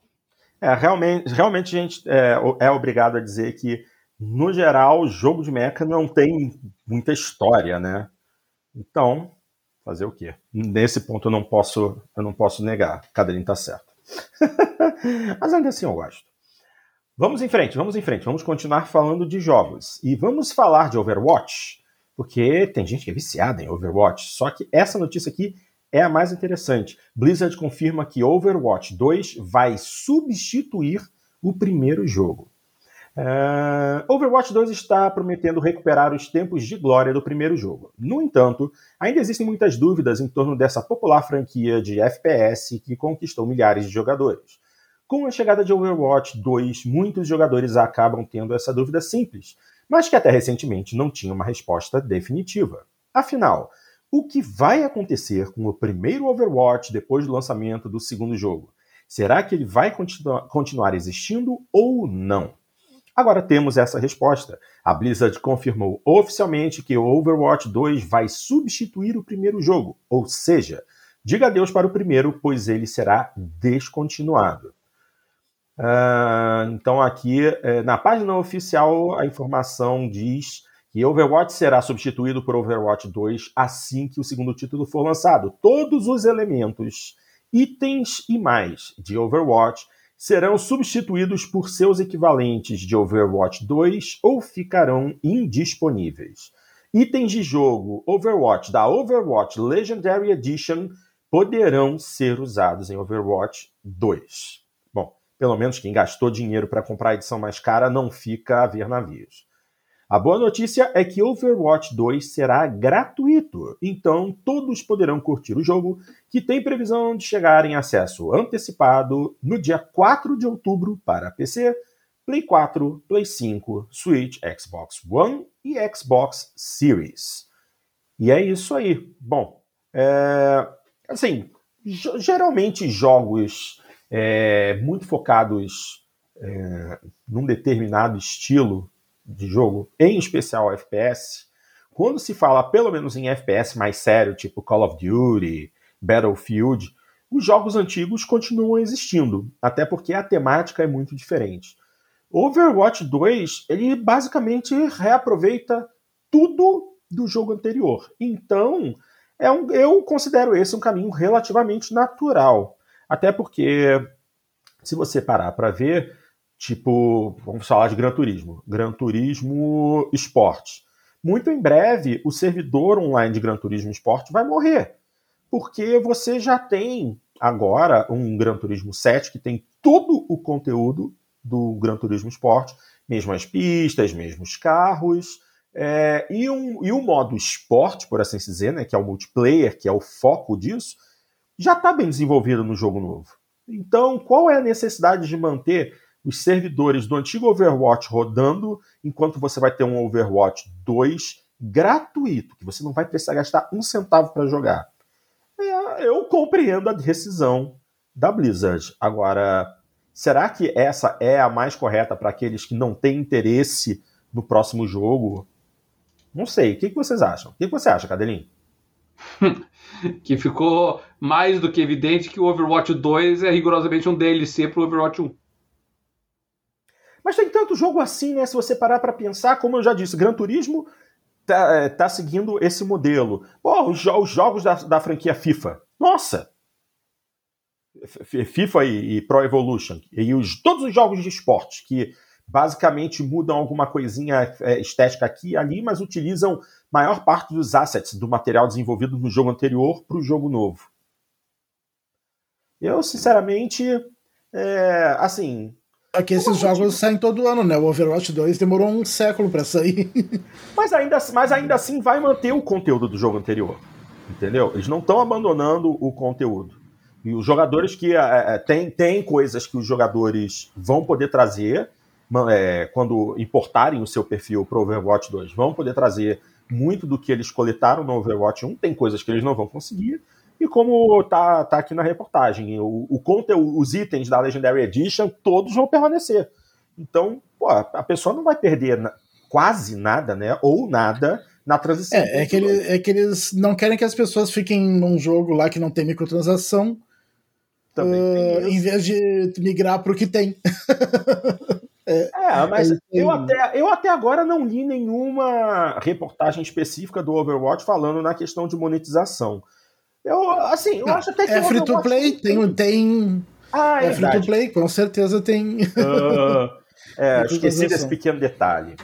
É, realmente, realmente a gente é, é obrigado a dizer que, no geral, o jogo de mecha não tem muita história, né? Então, fazer o quê? Nesse ponto eu não posso, eu não posso negar. Cadeirinho tá certo. Mas ainda assim eu gosto. Vamos em frente, vamos em frente, vamos continuar falando de jogos. E vamos falar de Overwatch, porque tem gente que é viciada em Overwatch. Só que essa notícia aqui é a mais interessante. Blizzard confirma que Overwatch 2 vai substituir o primeiro jogo. Uh, Overwatch 2 está prometendo recuperar os tempos de glória do primeiro jogo. No entanto, ainda existem muitas dúvidas em torno dessa popular franquia de FPS que conquistou milhares de jogadores. Com a chegada de Overwatch 2, muitos jogadores acabam tendo essa dúvida simples, mas que até recentemente não tinha uma resposta definitiva. Afinal, o que vai acontecer com o primeiro Overwatch depois do lançamento do segundo jogo? Será que ele vai continu continuar existindo ou não? Agora temos essa resposta. A Blizzard confirmou oficialmente que o Overwatch 2 vai substituir o primeiro jogo, ou seja, diga adeus para o primeiro, pois ele será descontinuado. Uh, então, aqui uh, na página oficial, a informação diz que Overwatch será substituído por Overwatch 2 assim que o segundo título for lançado. Todos os elementos, itens e mais de Overwatch serão substituídos por seus equivalentes de Overwatch 2 ou ficarão indisponíveis. Itens de jogo Overwatch da Overwatch Legendary Edition poderão ser usados em Overwatch 2 pelo menos quem gastou dinheiro para comprar a edição mais cara, não fica a ver navios. A boa notícia é que Overwatch 2 será gratuito, então todos poderão curtir o jogo, que tem previsão de chegar em acesso antecipado no dia 4 de outubro para PC, Play 4, Play 5, Switch, Xbox One e Xbox Series. E é isso aí. Bom, é, assim, geralmente jogos é, muito focados é, num determinado estilo de jogo, em especial FPS, quando se fala pelo menos em FPS mais sério, tipo Call of Duty, Battlefield, os jogos antigos continuam existindo, até porque a temática é muito diferente. Overwatch 2, ele basicamente reaproveita tudo do jogo anterior. Então, é um, eu considero esse um caminho relativamente natural. Até porque, se você parar para ver, tipo, vamos falar de Gran Turismo, Gran Turismo Esporte. Muito em breve, o servidor online de Gran Turismo Esporte vai morrer, porque você já tem agora um Gran Turismo 7 que tem todo o conteúdo do Gran Turismo Sport, mesmo as pistas, mesmo os carros, é, e, um, e o modo esporte, por assim dizer, né, que é o multiplayer, que é o foco disso, já está bem desenvolvido no jogo novo. Então, qual é a necessidade de manter os servidores do antigo Overwatch rodando, enquanto você vai ter um Overwatch 2 gratuito, que você não vai precisar gastar um centavo para jogar? É, eu compreendo a decisão da Blizzard. Agora, será que essa é a mais correta para aqueles que não têm interesse no próximo jogo? Não sei. O que, que vocês acham? O que, que você acha, Cadelinho? que ficou mais do que evidente que o Overwatch 2 é rigorosamente um DLC para o Overwatch 1. Mas tem tanto jogo assim, né? Se você parar para pensar, como eu já disse, Gran Turismo tá, é, tá seguindo esse modelo. Pô, os, os jogos da, da, franquia FIFA. Nossa! FIFA e, e Pro Evolution. E os, todos os jogos de esporte que basicamente mudam alguma coisinha é, estética aqui e ali, mas utilizam maior parte dos assets do material desenvolvido no jogo anterior para o jogo novo. Eu, sinceramente, é, assim. Só que esses jogos saem todo ano, né? O Overwatch 2 demorou um século para sair. mas, ainda, mas ainda assim vai manter o conteúdo do jogo anterior. Entendeu? Eles não estão abandonando o conteúdo. E os jogadores que. É, é tem, tem coisas que os jogadores vão poder trazer é, quando importarem o seu perfil para o Overwatch 2, vão poder trazer muito do que eles coletaram no Overwatch 1, tem coisas que eles não vão conseguir, e como tá, tá aqui na reportagem, o, o conteúdo, os itens da Legendary Edition, todos vão permanecer. Então, pô, a pessoa não vai perder na, quase nada, né? Ou nada na transição. É, é que, ele, é que eles não querem que as pessoas fiquem num jogo lá que não tem microtransação. Uh, em vez de migrar para o que tem. É, é mas eu, até, eu até agora não li nenhuma reportagem específica do Overwatch falando na questão de monetização. Eu, assim, eu acho até que. É free to play, tem. tem... Ah, é, é free to play, com certeza tem. Uh, é, esqueci desse pequeno detalhe.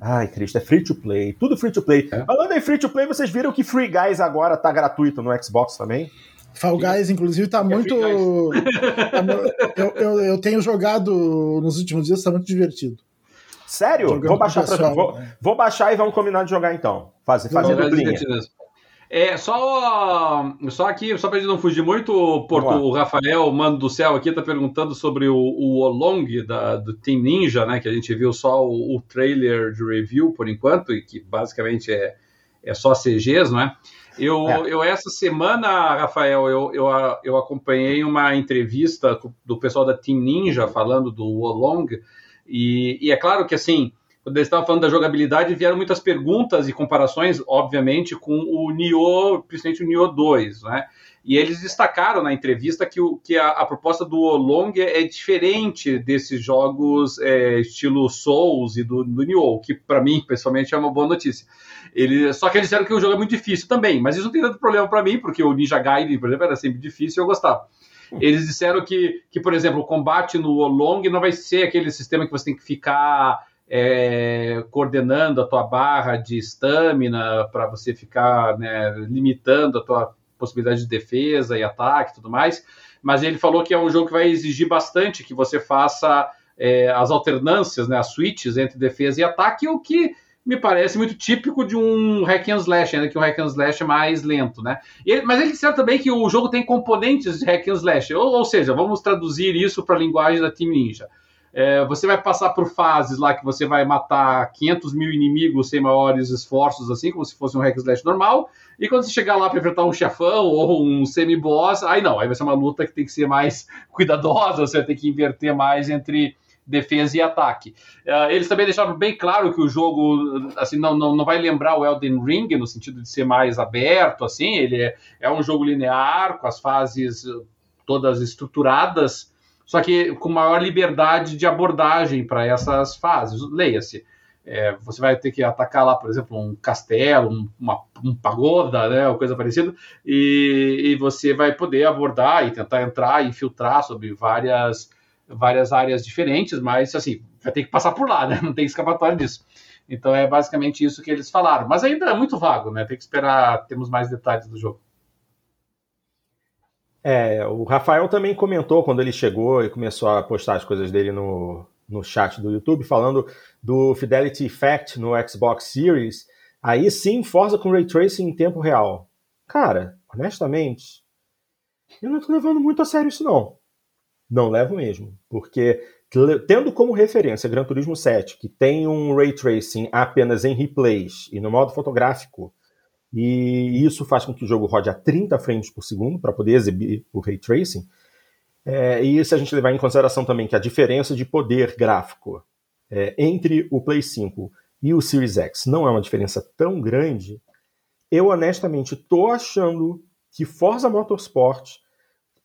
Ai, Cristo, é free to play, tudo free to play. É. Falando em free to play, vocês viram que Free Guys agora tá gratuito no Xbox também? Fall Guys, inclusive, tá muito. Tá, eu, eu, eu, tenho jogado nos últimos dias, tá muito divertido. Sério? vou baixar, pessoal, vou, né? vou, baixar e vamos combinar de jogar então. Faz, fazer duplinha. É, só, só aqui, só pra gente não fugir muito, Porto, o Rafael, mano do céu, aqui, tá perguntando sobre o, o Olong da, do Team Ninja, né? Que a gente viu só o, o trailer de review por enquanto, e que basicamente é, é só CGs, não é? Eu, é. eu essa semana, Rafael, eu, eu, eu acompanhei uma entrevista do pessoal da Team Ninja falando do Wolong, e, e é claro que assim, quando eles estavam falando da jogabilidade, vieram muitas perguntas e comparações, obviamente, com o Nioh, principalmente o Nioh 2, né? E eles destacaram na entrevista que, o, que a, a proposta do Olong é diferente desses jogos é, estilo Souls e do, do Nioh, que para mim, pessoalmente, é uma boa notícia. Ele, só que eles disseram que o jogo é muito difícil também, mas isso não tem tanto problema para mim, porque o Ninja Gaiden, por exemplo, era sempre difícil e eu gostava. Eles disseram que, que, por exemplo, o combate no Olong não vai ser aquele sistema que você tem que ficar é, coordenando a tua barra de estamina para você ficar né, limitando a tua possibilidade de defesa e ataque e tudo mais. Mas ele falou que é um jogo que vai exigir bastante que você faça é, as alternâncias, né, as switches entre defesa e ataque, o que me parece muito típico de um hack and slash, ainda que um hack and slash mais lento, né? Ele, mas ele disseram também que o jogo tem componentes de hack and slash, ou, ou seja, vamos traduzir isso para a linguagem da Team Ninja. É, você vai passar por fases lá que você vai matar 500 mil inimigos sem maiores esforços, assim, como se fosse um hack and slash normal. E quando você chegar lá para enfrentar um chefão ou um semi-boss, aí não, aí vai ser uma luta que tem que ser mais cuidadosa, você vai ter que inverter mais entre defesa e ataque. Uh, eles também deixaram bem claro que o jogo assim não, não, não vai lembrar o Elden Ring no sentido de ser mais aberto, assim, ele é, é um jogo linear com as fases todas estruturadas, só que com maior liberdade de abordagem para essas fases. Leia-se. É, você vai ter que atacar lá, por exemplo, um castelo, um, uma, um pagoda, né, ou coisa parecida, e, e você vai poder abordar e tentar entrar e infiltrar sobre várias várias áreas diferentes, mas assim, vai ter que passar por lá, né? Não tem escapatória disso. Então é basicamente isso que eles falaram. Mas ainda é muito vago, né? Tem que esperar termos mais detalhes do jogo. É, o Rafael também comentou quando ele chegou e começou a postar as coisas dele no, no chat do YouTube, falando do Fidelity Effect no Xbox Series. Aí sim, Forza com Ray Tracing em tempo real. Cara, honestamente, eu não tô levando muito a sério isso não. Não levo mesmo, porque tendo como referência Gran Turismo 7, que tem um ray tracing apenas em replays e no modo fotográfico, e isso faz com que o jogo rode a 30 frames por segundo para poder exibir o ray tracing. É, e se a gente levar em consideração também que a diferença de poder gráfico é, entre o Play 5 e o Series X não é uma diferença tão grande, eu honestamente estou achando que Forza Motorsport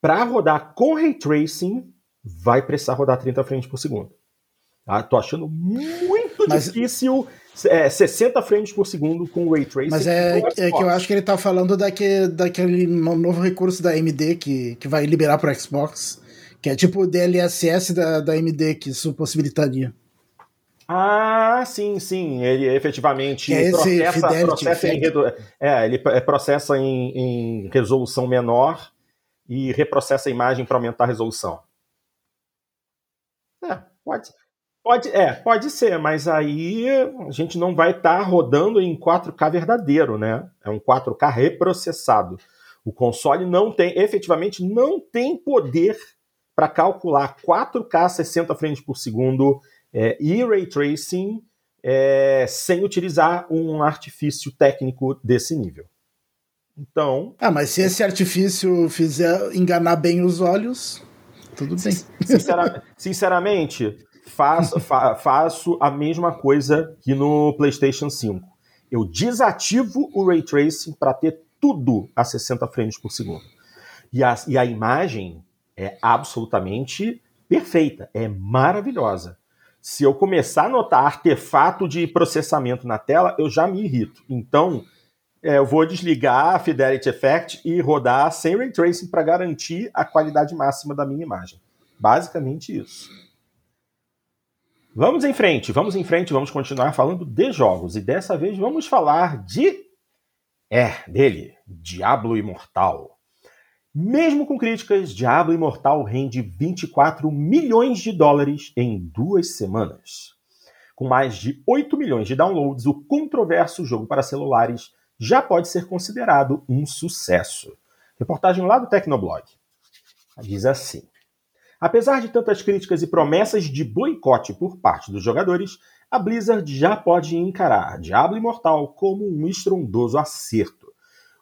para rodar com ray tracing, vai precisar rodar 30 frames por segundo. Tá? Tô achando muito Mas... difícil é, 60 frames por segundo com ray tracing. Mas é, é, que eu acho que ele tá falando daquele, daquele novo recurso da AMD que, que vai liberar para Xbox, que é tipo o DLSS da, da AMD que isso possibilitaria. Ah, sim, sim. Ele efetivamente é processa, processa em, é, ele processa em, em resolução menor e reprocessa a imagem para aumentar a resolução. É, pode, pode, é, pode ser, mas aí a gente não vai estar tá rodando em 4K verdadeiro, né? É um 4K reprocessado. O console não tem, efetivamente, não tem poder para calcular 4K 60 frames por segundo é, e ray tracing é, sem utilizar um artifício técnico desse nível. Então. Ah, mas se esse artifício fizer enganar bem os olhos, tudo bem. Sincera, sinceramente, faço, fa, faço a mesma coisa que no PlayStation 5. Eu desativo o ray tracing para ter tudo a 60 frames por segundo. E a, e a imagem é absolutamente perfeita, é maravilhosa. Se eu começar a notar artefato de processamento na tela, eu já me irrito. Então, é, eu vou desligar a Fidelity Effect e rodar sem Ray Tracing para garantir a qualidade máxima da minha imagem. Basicamente isso. Vamos em frente, vamos em frente, vamos continuar falando de jogos. E dessa vez vamos falar de. É, dele, Diablo Imortal. Mesmo com críticas, Diablo Imortal rende 24 milhões de dólares em duas semanas. Com mais de 8 milhões de downloads, o controverso jogo para celulares já pode ser considerado um sucesso. Reportagem lá do Tecnoblog. Diz assim: Apesar de tantas críticas e promessas de boicote por parte dos jogadores, a Blizzard já pode encarar Diablo Imortal como um estrondoso acerto.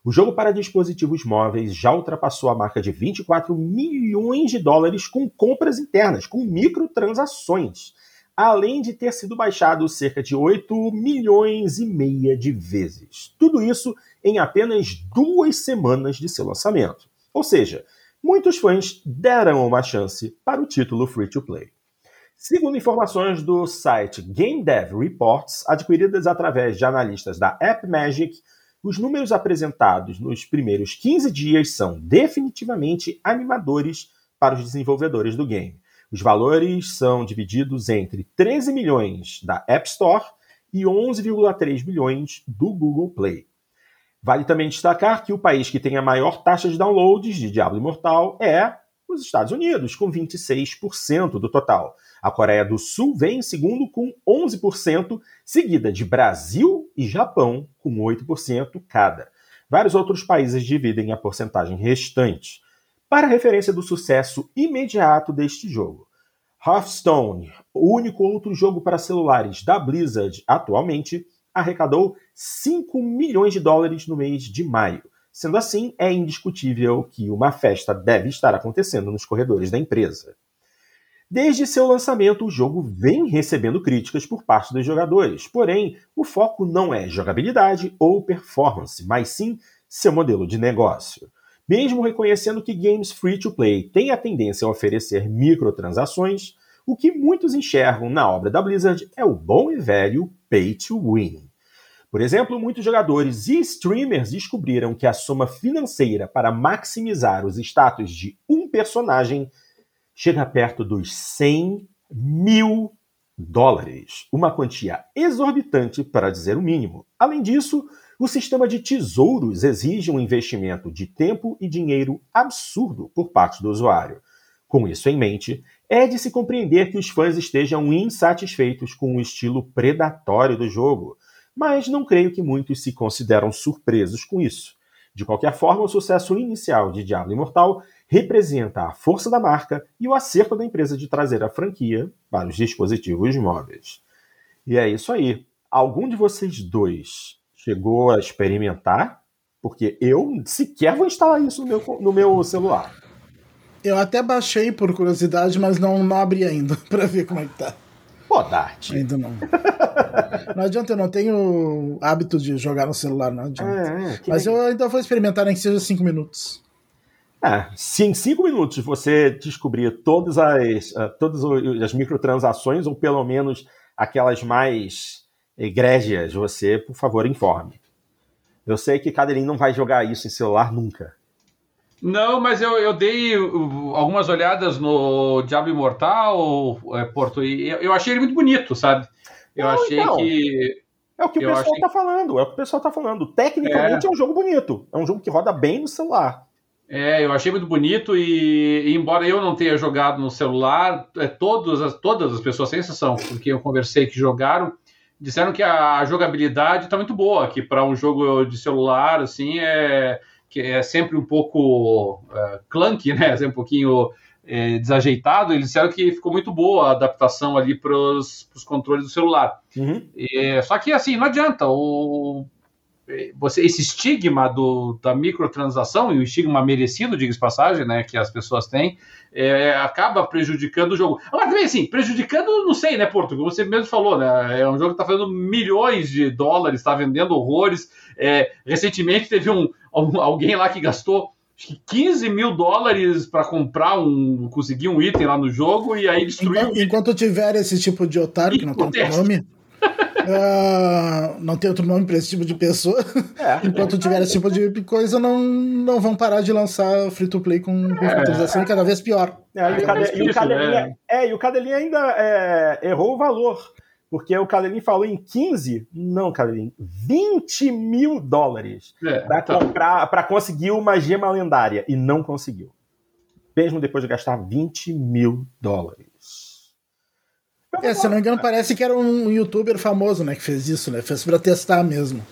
O jogo para dispositivos móveis já ultrapassou a marca de 24 milhões de dólares com compras internas, com microtransações além de ter sido baixado cerca de 8 milhões e meia de vezes. Tudo isso em apenas duas semanas de seu lançamento. Ou seja, muitos fãs deram uma chance para o título free to play. Segundo informações do site Game Dev Reports, adquiridas através de analistas da AppMagic, os números apresentados nos primeiros 15 dias são definitivamente animadores para os desenvolvedores do game. Os valores são divididos entre 13 milhões da App Store e 11,3 milhões do Google Play. Vale também destacar que o país que tem a maior taxa de downloads de Diablo Imortal é os Estados Unidos, com 26% do total. A Coreia do Sul vem em segundo com 11%, seguida de Brasil e Japão, com 8% cada. Vários outros países dividem a porcentagem restante. Para referência do sucesso imediato deste jogo, Hearthstone, o único outro jogo para celulares da Blizzard atualmente, arrecadou 5 milhões de dólares no mês de maio. Sendo assim, é indiscutível que uma festa deve estar acontecendo nos corredores da empresa. Desde seu lançamento, o jogo vem recebendo críticas por parte dos jogadores, porém, o foco não é jogabilidade ou performance, mas sim seu modelo de negócio. Mesmo reconhecendo que games free to play têm a tendência a oferecer microtransações, o que muitos enxergam na obra da Blizzard é o bom e velho pay to win. Por exemplo, muitos jogadores e streamers descobriram que a soma financeira para maximizar os status de um personagem chega perto dos 100 mil dólares, uma quantia exorbitante para dizer o mínimo. Além disso, o sistema de tesouros exige um investimento de tempo e dinheiro absurdo por parte do usuário. Com isso em mente, é de se compreender que os fãs estejam insatisfeitos com o estilo predatório do jogo, mas não creio que muitos se consideram surpresos com isso. De qualquer forma, o sucesso inicial de Diablo Imortal representa a força da marca e o acerto da empresa de trazer a franquia para os dispositivos móveis. E é isso aí. Algum de vocês dois chegou a experimentar? Porque eu sequer vou instalar isso no meu, no meu celular. Eu até baixei por curiosidade, mas não, não abri ainda para ver como é que tá. Pô, Dart. Ainda não. não adianta, eu não tenho hábito de jogar no celular, não adianta. É, é mas eu ainda vou experimentar, nem que seja cinco minutos. É, se em cinco minutos você descobrir todas as, uh, todas as microtransações, ou pelo menos aquelas mais egrégias, você, por favor, informe. Eu sei que Cadelinho não vai jogar isso em celular nunca. Não, mas eu, eu dei algumas olhadas no Diabo Imortal, é, Porto, e eu achei ele muito bonito, sabe? Eu não, achei então, que. É o que o pessoal achei... tá falando, é o que o pessoal tá falando. Tecnicamente é. é um jogo bonito, é um jogo que roda bem no celular. É, eu achei muito bonito e, e, embora eu não tenha jogado no celular, é, todas, as, todas as pessoas, sem exceção, com quem eu conversei que jogaram, disseram que a jogabilidade está muito boa, que para um jogo de celular, assim, é, que é sempre um pouco é, clunky, né, é um pouquinho é, desajeitado, eles disseram que ficou muito boa a adaptação ali para os controles do celular. Uhum. E, só que, assim, não adianta, o você, esse estigma do, da microtransação, e o estigma merecido, diga-se passagem, né, que as pessoas têm, é, acaba prejudicando o jogo. Mas também, assim, prejudicando, não sei, né, Porto? Como você mesmo falou, né? É um jogo que está fazendo milhões de dólares, está vendendo horrores. É, recentemente teve um, alguém lá que gastou acho que 15 mil dólares para comprar um. conseguir um item lá no jogo e aí destruiu. Enquanto, enquanto tiver esse tipo de otário, que não tem nome. Uh, não tem outro nome para esse tipo de pessoa. É, Enquanto é. tiver esse tipo de coisa, não, não vão parar de lançar free to play com, com é. cada vez pior. É, e, o Cade, e, o Cadelinha, né? é, e o Cadelinha ainda é, errou o valor. Porque o Cadelinho falou em 15, não, Cadelinho, 20 mil dólares é, para tá. comprar, para conseguir uma gema lendária. E não conseguiu. Mesmo depois de gastar 20 mil dólares. É, se não me engano, parece que era um youtuber famoso, né, que fez isso, né? Fez pra testar mesmo.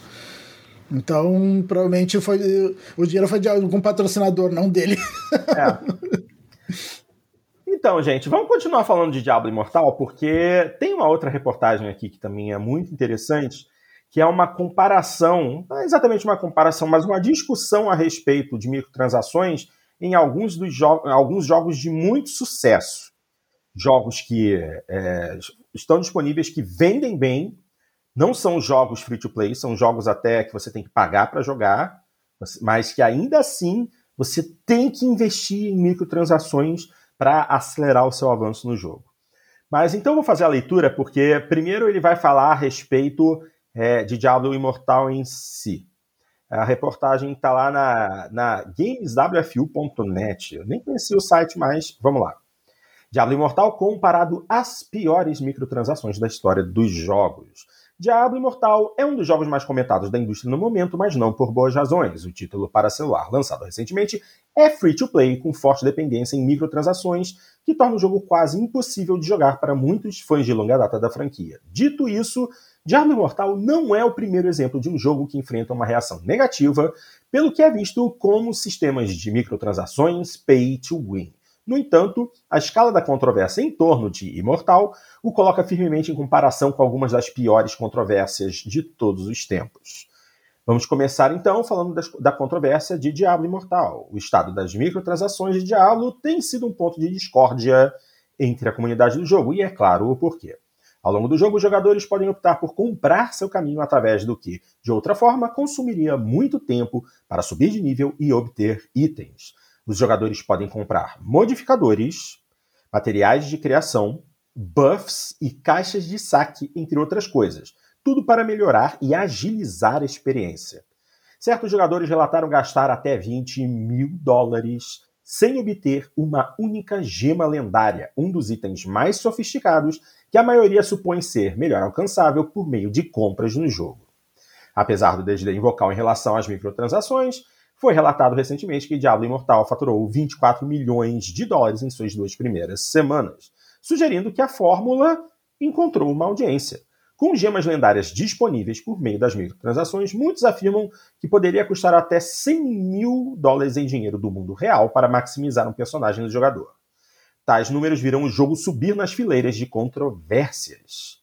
Então, provavelmente foi. O dinheiro foi de algum patrocinador, não dele. É. Então, gente, vamos continuar falando de Diablo Imortal, porque tem uma outra reportagem aqui que também é muito interessante, que é uma comparação, não é exatamente uma comparação, mas uma discussão a respeito de microtransações em alguns, dos jo alguns jogos de muito sucesso jogos que é, estão disponíveis, que vendem bem, não são jogos free to play, são jogos até que você tem que pagar para jogar, mas que ainda assim você tem que investir em microtransações para acelerar o seu avanço no jogo. Mas então vou fazer a leitura, porque primeiro ele vai falar a respeito é, de Diablo Imortal em si. A reportagem está lá na, na gameswfu.net. Eu nem conheci o site, mas vamos lá. Diablo Imortal comparado às piores microtransações da história dos jogos. Diablo Imortal é um dos jogos mais comentados da indústria no momento, mas não por boas razões. O título para celular, lançado recentemente, é free to play, com forte dependência em microtransações, que torna o jogo quase impossível de jogar para muitos fãs de longa data da franquia. Dito isso, Diablo Imortal não é o primeiro exemplo de um jogo que enfrenta uma reação negativa, pelo que é visto como sistemas de microtransações pay to win. No entanto, a escala da controvérsia em torno de Imortal o coloca firmemente em comparação com algumas das piores controvérsias de todos os tempos. Vamos começar então falando das, da controvérsia de Diablo Imortal. O estado das microtransações de Diablo tem sido um ponto de discórdia entre a comunidade do jogo, e é claro o porquê. Ao longo do jogo, os jogadores podem optar por comprar seu caminho através do que, de outra forma, consumiria muito tempo para subir de nível e obter itens. Os jogadores podem comprar modificadores, materiais de criação, buffs e caixas de saque, entre outras coisas. Tudo para melhorar e agilizar a experiência. Certos jogadores relataram gastar até 20 mil dólares sem obter uma única gema lendária, um dos itens mais sofisticados que a maioria supõe ser melhor alcançável por meio de compras no jogo. Apesar do desdém vocal em relação às microtransações, foi relatado recentemente que Diablo Imortal faturou 24 milhões de dólares em suas duas primeiras semanas, sugerindo que a fórmula encontrou uma audiência. Com gemas lendárias disponíveis por meio das microtransações, muitos afirmam que poderia custar até 100 mil dólares em dinheiro do mundo real para maximizar um personagem do jogador. Tais números viram o jogo subir nas fileiras de controvérsias.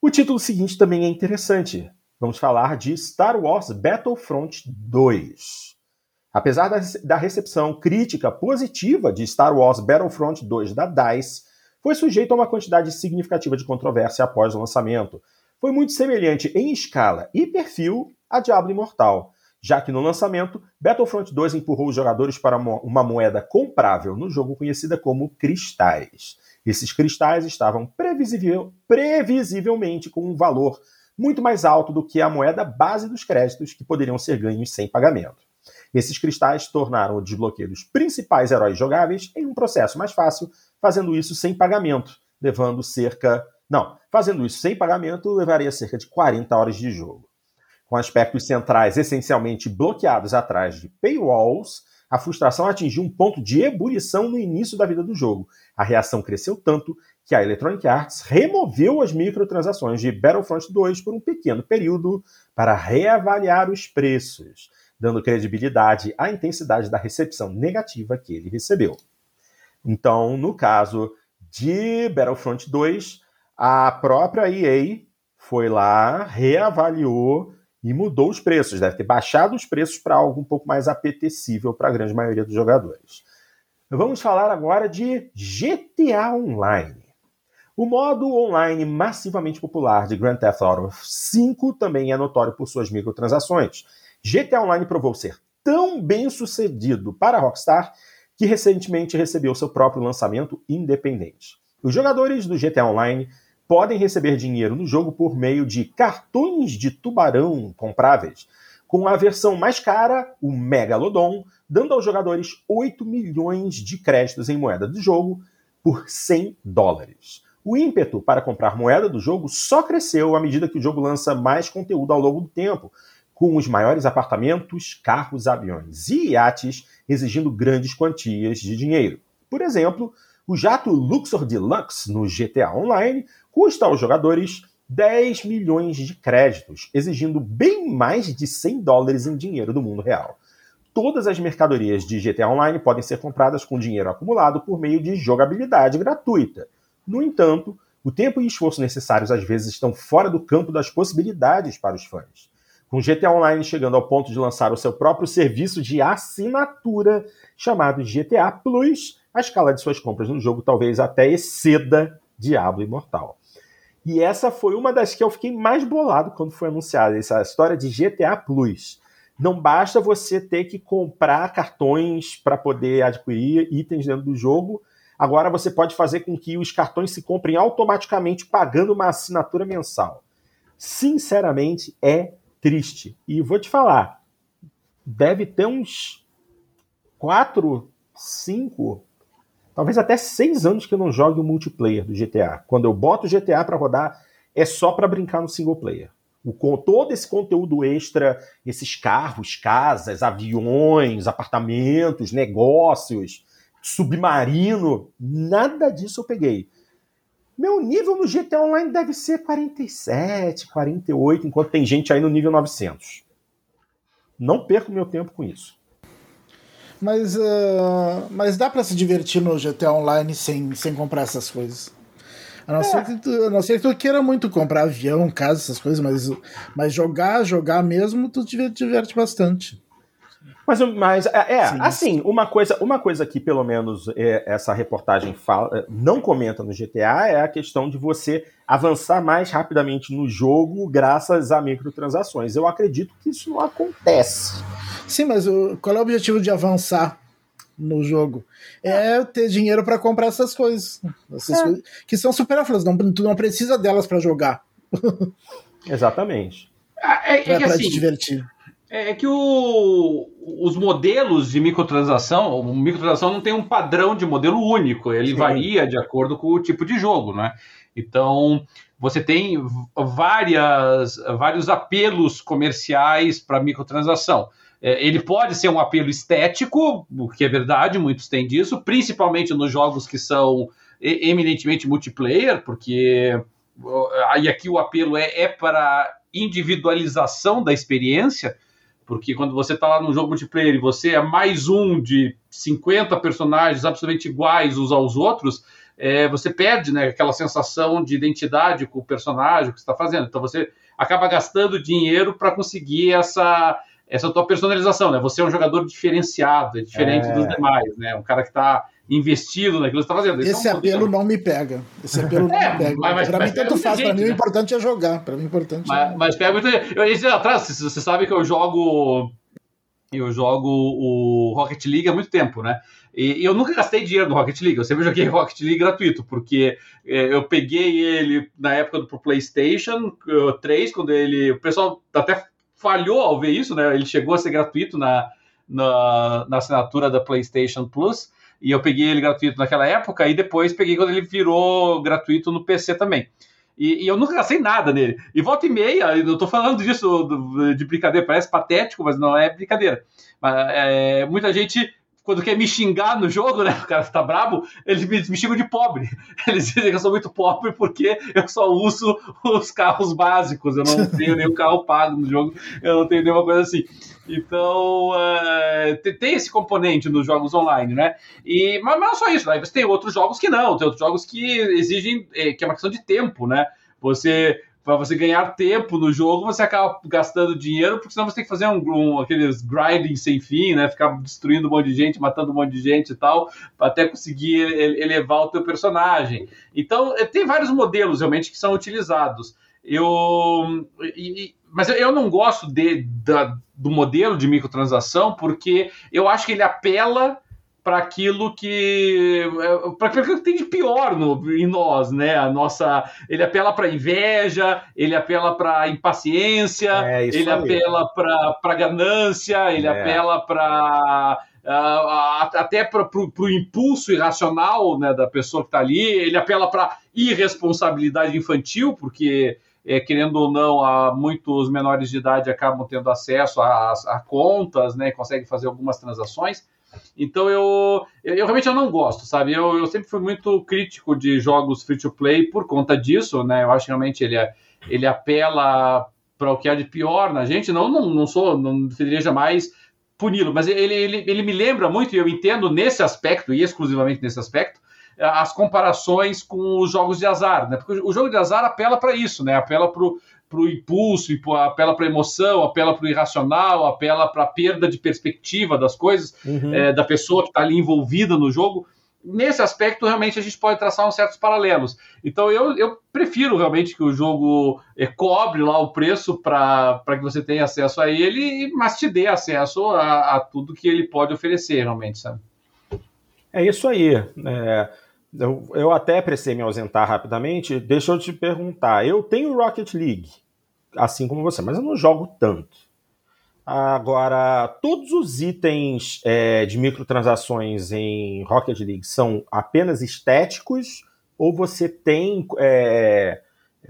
O título seguinte também é interessante vamos falar de Star Wars Battlefront 2. Apesar da recepção crítica positiva de Star Wars Battlefront 2 da DICE, foi sujeito a uma quantidade significativa de controvérsia após o lançamento. Foi muito semelhante em escala e perfil a Diablo Imortal, já que no lançamento, Battlefront 2 empurrou os jogadores para uma moeda comprável no jogo conhecida como cristais. Esses cristais estavam previsivel, previsivelmente com um valor muito mais alto do que a moeda base dos créditos que poderiam ser ganhos sem pagamento. Esses cristais tornaram o desbloqueio dos principais heróis jogáveis em um processo mais fácil, fazendo isso sem pagamento, levando cerca. Não, fazendo isso sem pagamento levaria cerca de 40 horas de jogo. Com aspectos centrais essencialmente bloqueados atrás de paywalls, a frustração atingiu um ponto de ebulição no início da vida do jogo. A reação cresceu tanto que a Electronic Arts removeu as microtransações de Battlefront 2 por um pequeno período para reavaliar os preços, dando credibilidade à intensidade da recepção negativa que ele recebeu. Então, no caso de Battlefront 2, a própria EA foi lá, reavaliou e mudou os preços. Deve ter baixado os preços para algo um pouco mais apetecível para a grande maioria dos jogadores. Vamos falar agora de GTA Online. O modo online massivamente popular de Grand Theft Auto 5 também é notório por suas microtransações. GTA Online provou ser tão bem sucedido para a Rockstar que recentemente recebeu seu próprio lançamento independente. Os jogadores do GTA Online podem receber dinheiro no jogo por meio de cartões de tubarão compráveis, com a versão mais cara, o Megalodon, dando aos jogadores 8 milhões de créditos em moeda do jogo por 100 dólares. O ímpeto para comprar moeda do jogo só cresceu à medida que o jogo lança mais conteúdo ao longo do tempo, com os maiores apartamentos, carros, aviões e iates exigindo grandes quantias de dinheiro. Por exemplo, o jato Luxor Deluxe no GTA Online custa aos jogadores 10 milhões de créditos, exigindo bem mais de 100 dólares em dinheiro do mundo real. Todas as mercadorias de GTA Online podem ser compradas com dinheiro acumulado por meio de jogabilidade gratuita. No entanto, o tempo e esforço necessários às vezes estão fora do campo das possibilidades para os fãs. Com GTA Online chegando ao ponto de lançar o seu próprio serviço de assinatura chamado GTA Plus, a escala de suas compras no jogo talvez até exceda Diablo Imortal. E essa foi uma das que eu fiquei mais bolado quando foi anunciada, essa história de GTA Plus. Não basta você ter que comprar cartões para poder adquirir itens dentro do jogo, Agora você pode fazer com que os cartões se comprem automaticamente pagando uma assinatura mensal. Sinceramente, é triste. E vou te falar, deve ter uns quatro, cinco, talvez até seis anos que eu não jogo o multiplayer do GTA. Quando eu boto o GTA para rodar, é só para brincar no single player. O, todo esse conteúdo extra, esses carros, casas, aviões, apartamentos, negócios, submarino, nada disso eu peguei. Meu nível no GTA Online deve ser 47, 48, enquanto tem gente aí no nível 900. Não perco meu tempo com isso. Mas, uh, mas dá para se divertir no GTA Online sem, sem comprar essas coisas. A não, é. ser que tu, a não ser que tu queira muito comprar avião, casa, essas coisas, mas, mas jogar, jogar mesmo, tu te diverte bastante. Mas, mas é, é assim, uma coisa, uma coisa que pelo menos é, essa reportagem fala, é, não comenta no GTA é a questão de você avançar mais rapidamente no jogo graças a microtransações. Eu acredito que isso não acontece. Sim, mas o, qual é o objetivo de avançar no jogo? É ter dinheiro para comprar essas coisas. Essas é. coisas que são supérfluas, não, tu não precisa delas para jogar. Exatamente. É, é, é pra, assim, te divertir. É, é que o, os modelos de microtransação, o microtransação não tem um padrão de modelo único, ele Sim. varia de acordo com o tipo de jogo, né? Então, você tem várias, vários apelos comerciais para microtransação. É, ele pode ser um apelo estético, o que é verdade, muitos têm disso, principalmente nos jogos que são eminentemente multiplayer, porque aí aqui o apelo é, é para individualização da experiência. Porque quando você está lá num jogo multiplayer e você é mais um de 50 personagens absolutamente iguais uns aos outros, é, você perde né, aquela sensação de identidade com o personagem que você está fazendo. Então você acaba gastando dinheiro para conseguir essa, essa tua personalização. Né? Você é um jogador diferenciado, é diferente é... dos demais, né? Um cara que está investido naquilo que você está fazendo. Esse, Esse é um apelo não me pega. Esse apelo não é, me pega. Para mim, tanto faz. Para mim, né? o importante é jogar. Para mim, o importante mas, é... Mas pega muito. Eu disse atrás, você sabe que eu jogo. Eu jogo o Rocket League há muito tempo, né? E, eu nunca gastei dinheiro no Rocket League. Eu sempre joguei Rocket League gratuito, porque é, eu peguei ele na época do pro PlayStation 3, quando ele. O pessoal até falhou ao ver isso, né? Ele chegou a ser gratuito na, na, na assinatura da PlayStation Plus e eu peguei ele gratuito naquela época e depois peguei quando ele virou gratuito no PC também. E, e, eu nunca gastei nada nele. E volta e meia, eu tô falando disso de brincadeira, parece patético, mas não é brincadeira. Mas, é, muita gente quando quer me xingar no jogo, né? O cara tá brabo, eles me, me xingam de pobre. Eles dizem que eu sou muito pobre porque eu só uso os carros básicos. Eu não tenho nenhum carro pago no jogo, eu não tenho nenhuma coisa assim. Então, uh, tem esse componente nos jogos online, né? E, mas não só isso, né? você tem outros jogos que não, tem outros jogos que exigem, eh, que é uma questão de tempo, né? Você para você ganhar tempo no jogo, você acaba gastando dinheiro, porque senão você tem que fazer um, um, aqueles grinding sem fim, né? Ficar destruindo um monte de gente, matando um monte de gente e tal, até conseguir elevar o teu personagem. Então, é, tem vários modelos realmente que são utilizados. Eu, e, mas eu não gosto de, da, do modelo de microtransação porque eu acho que ele apela para aquilo que é, para aquilo que tem de pior no, em nós, né? A nossa, ele apela para inveja, ele apela para impaciência, é, ele aí. apela para ganância, ele é. apela para Uh, até para o impulso irracional né, da pessoa que está ali, ele apela para irresponsabilidade infantil, porque, é, querendo ou não, há muitos menores de idade acabam tendo acesso a, a contas, né, conseguem fazer algumas transações. Então eu, eu, eu, realmente eu não gosto, sabe? Eu, eu sempre fui muito crítico de jogos free to play por conta disso, né? Eu acho que realmente ele, é, ele apela para o que há de pior na gente. Não, não, não sou, não deveria jamais puni-lo, mas ele, ele, ele me lembra muito, e eu entendo nesse aspecto, e exclusivamente nesse aspecto, as comparações com os jogos de azar, né? Porque o jogo de azar apela para isso, né? Apela para para o impulso, apela para a emoção, apela para o irracional, apela para a perda de perspectiva das coisas, uhum. é, da pessoa que está ali envolvida no jogo. Nesse aspecto, realmente, a gente pode traçar uns certos paralelos. Então, eu, eu prefiro realmente que o jogo é, cobre lá o preço para que você tenha acesso a ele, mas te dê acesso a, a tudo que ele pode oferecer, realmente, sabe? É isso aí. É eu, eu até precisei me ausentar rapidamente. Deixa eu te perguntar. Eu tenho Rocket League, assim como você, mas eu não jogo tanto. Agora, todos os itens é, de microtransações em Rocket League são apenas estéticos ou você tem é,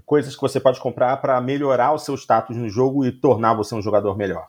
coisas que você pode comprar para melhorar o seu status no jogo e tornar você um jogador melhor?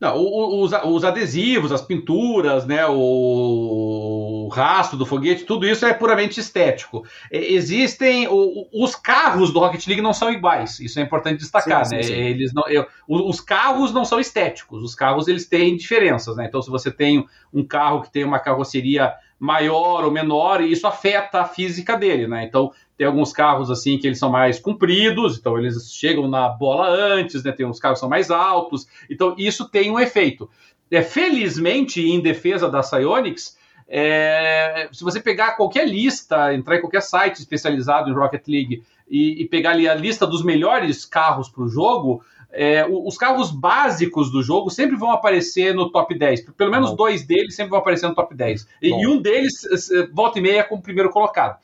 Não, os, os, adesivos, as pinturas, né, o rastro do foguete, tudo isso é puramente estético. Existem os carros do Rocket League não são iguais. Isso é importante destacar, sim, né? Sim, sim. Eles não, eu, os carros não são estéticos. Os carros eles têm diferenças, né? Então, se você tem um carro que tem uma carroceria maior ou menor, e isso afeta a física dele, né? Então, tem alguns carros assim que eles são mais compridos, então eles chegam na bola antes, né? Tem uns carros que são mais altos, então isso tem um efeito. É, felizmente, em defesa da Psyonix, é, se você pegar qualquer lista, entrar em qualquer site especializado em Rocket League e, e pegar ali a lista dos melhores carros para o jogo, é, os carros básicos do jogo sempre vão aparecer no top 10. Pelo menos Bom. dois deles sempre vão aparecer no top 10. E, e um deles, volta e meia, como primeiro colocado.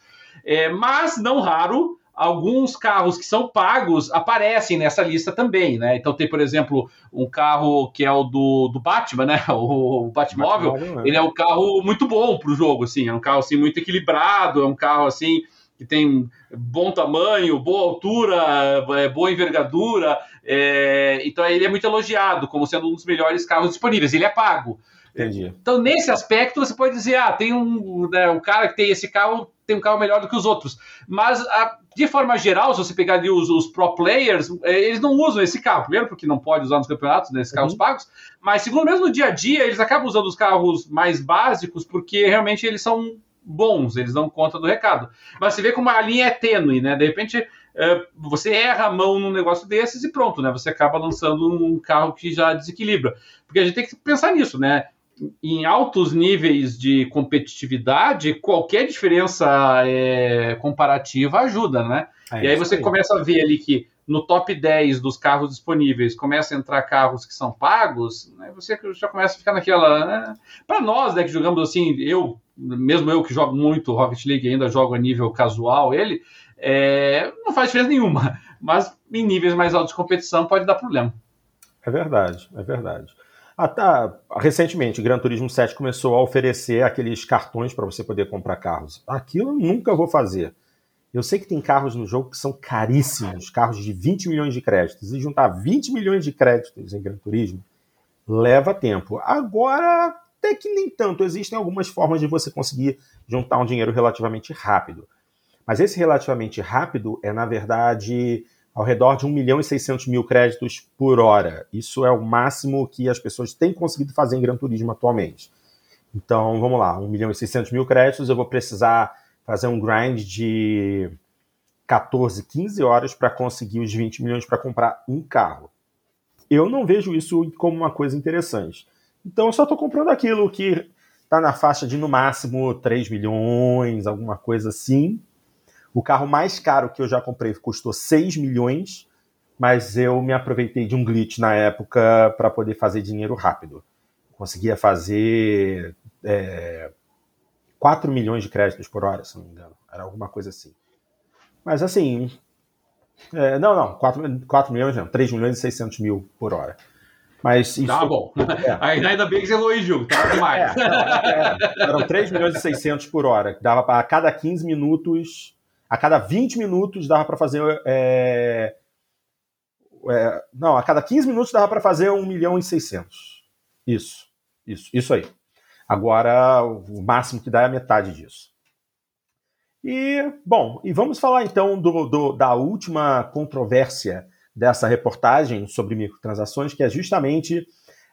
É, mas, não raro, alguns carros que são pagos aparecem nessa lista também, né? Então tem, por exemplo, um carro que é o do, do Batman, né? O, o Batmóvel, Batmóvel é. ele é um carro muito bom para o jogo, assim, é um carro assim muito equilibrado, é um carro assim que tem bom tamanho, boa altura, é, boa envergadura, é, então ele é muito elogiado como sendo um dos melhores carros disponíveis. Ele é pago. Entendi. Então, nesse aspecto, você pode dizer, ah, tem um, né, um cara que tem esse carro, tem um carro melhor do que os outros. Mas, a, de forma geral, se você pegar ali os, os, pro players, é, eles não usam esse carro. Primeiro, porque não pode usar nos campeonatos, né, carros uhum. pagos. Mas, segundo, mesmo no dia a dia, eles acabam usando os carros mais básicos, porque realmente eles são bons, eles dão conta do recado. Mas você vê como a linha é tênue, né? De repente, é, você erra a mão num negócio desses e pronto, né? Você acaba lançando um carro que já desequilibra. Porque a gente tem que pensar nisso, né? Em altos níveis de competitividade, qualquer diferença é, comparativa ajuda, né? É, e aí você aí. começa a ver ali que no top 10 dos carros disponíveis começa a entrar carros que são pagos, né? você já começa a ficar naquela. Né? Para nós, né, que jogamos assim, eu, mesmo eu que jogo muito Rocket League, ainda jogo a nível casual, ele, é, não faz diferença nenhuma. Mas em níveis mais altos de competição pode dar problema. É verdade, é verdade. Ah, tá. Recentemente, o Gran Turismo 7 começou a oferecer aqueles cartões para você poder comprar carros. Aquilo eu nunca vou fazer. Eu sei que tem carros no jogo que são caríssimos, carros de 20 milhões de créditos. E juntar 20 milhões de créditos em Gran Turismo leva tempo. Agora, até que nem tanto. Existem algumas formas de você conseguir juntar um dinheiro relativamente rápido. Mas esse relativamente rápido é, na verdade, ao redor de 1 milhão e 600 mil créditos por hora. Isso é o máximo que as pessoas têm conseguido fazer em Gran Turismo atualmente. Então, vamos lá, 1 milhão e 600 mil créditos, eu vou precisar fazer um grind de 14, 15 horas para conseguir os 20 milhões para comprar um carro. Eu não vejo isso como uma coisa interessante. Então, eu só estou comprando aquilo que está na faixa de no máximo 3 milhões, alguma coisa assim, o carro mais caro que eu já comprei custou 6 milhões, mas eu me aproveitei de um glitch na época para poder fazer dinheiro rápido. Conseguia fazer é, 4 milhões de créditos por hora, se não me engano. Era alguma coisa assim. Mas assim. É, não, não, 4, 4 milhões não, 3 milhões e 600 mil por hora. Mas isso. Tá bom. É. Ainda bem que você elogiou, tá demais. É, é, eram 3 milhões e 600 por hora. Dava para cada 15 minutos a cada 20 minutos dava para fazer. É, é, não, a cada 15 minutos dava para fazer 1 milhão e 600. Isso, isso, isso aí. Agora, o máximo que dá é a metade disso. E, bom, e vamos falar então do, do, da última controvérsia dessa reportagem sobre microtransações, que é justamente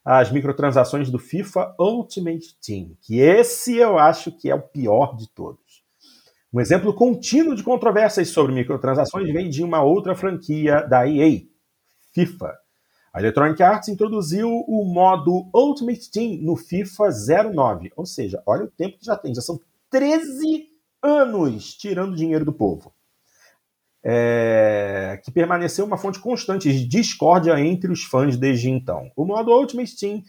as microtransações do FIFA Ultimate Team, que esse eu acho que é o pior de todos. Um exemplo contínuo de controvérsias sobre microtransações vem de uma outra franquia da EA, FIFA. A Electronic Arts introduziu o modo Ultimate Team no FIFA 09, ou seja, olha o tempo que já tem, já são 13 anos tirando dinheiro do povo. É... que permaneceu uma fonte constante de discórdia entre os fãs desde então. O modo Ultimate Team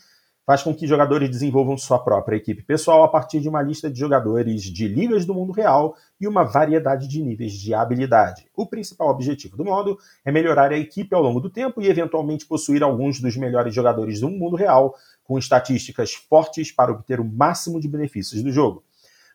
faz com que jogadores desenvolvam sua própria equipe pessoal a partir de uma lista de jogadores de ligas do mundo real e uma variedade de níveis de habilidade. O principal objetivo do modo é melhorar a equipe ao longo do tempo e eventualmente possuir alguns dos melhores jogadores do mundo real com estatísticas fortes para obter o máximo de benefícios do jogo.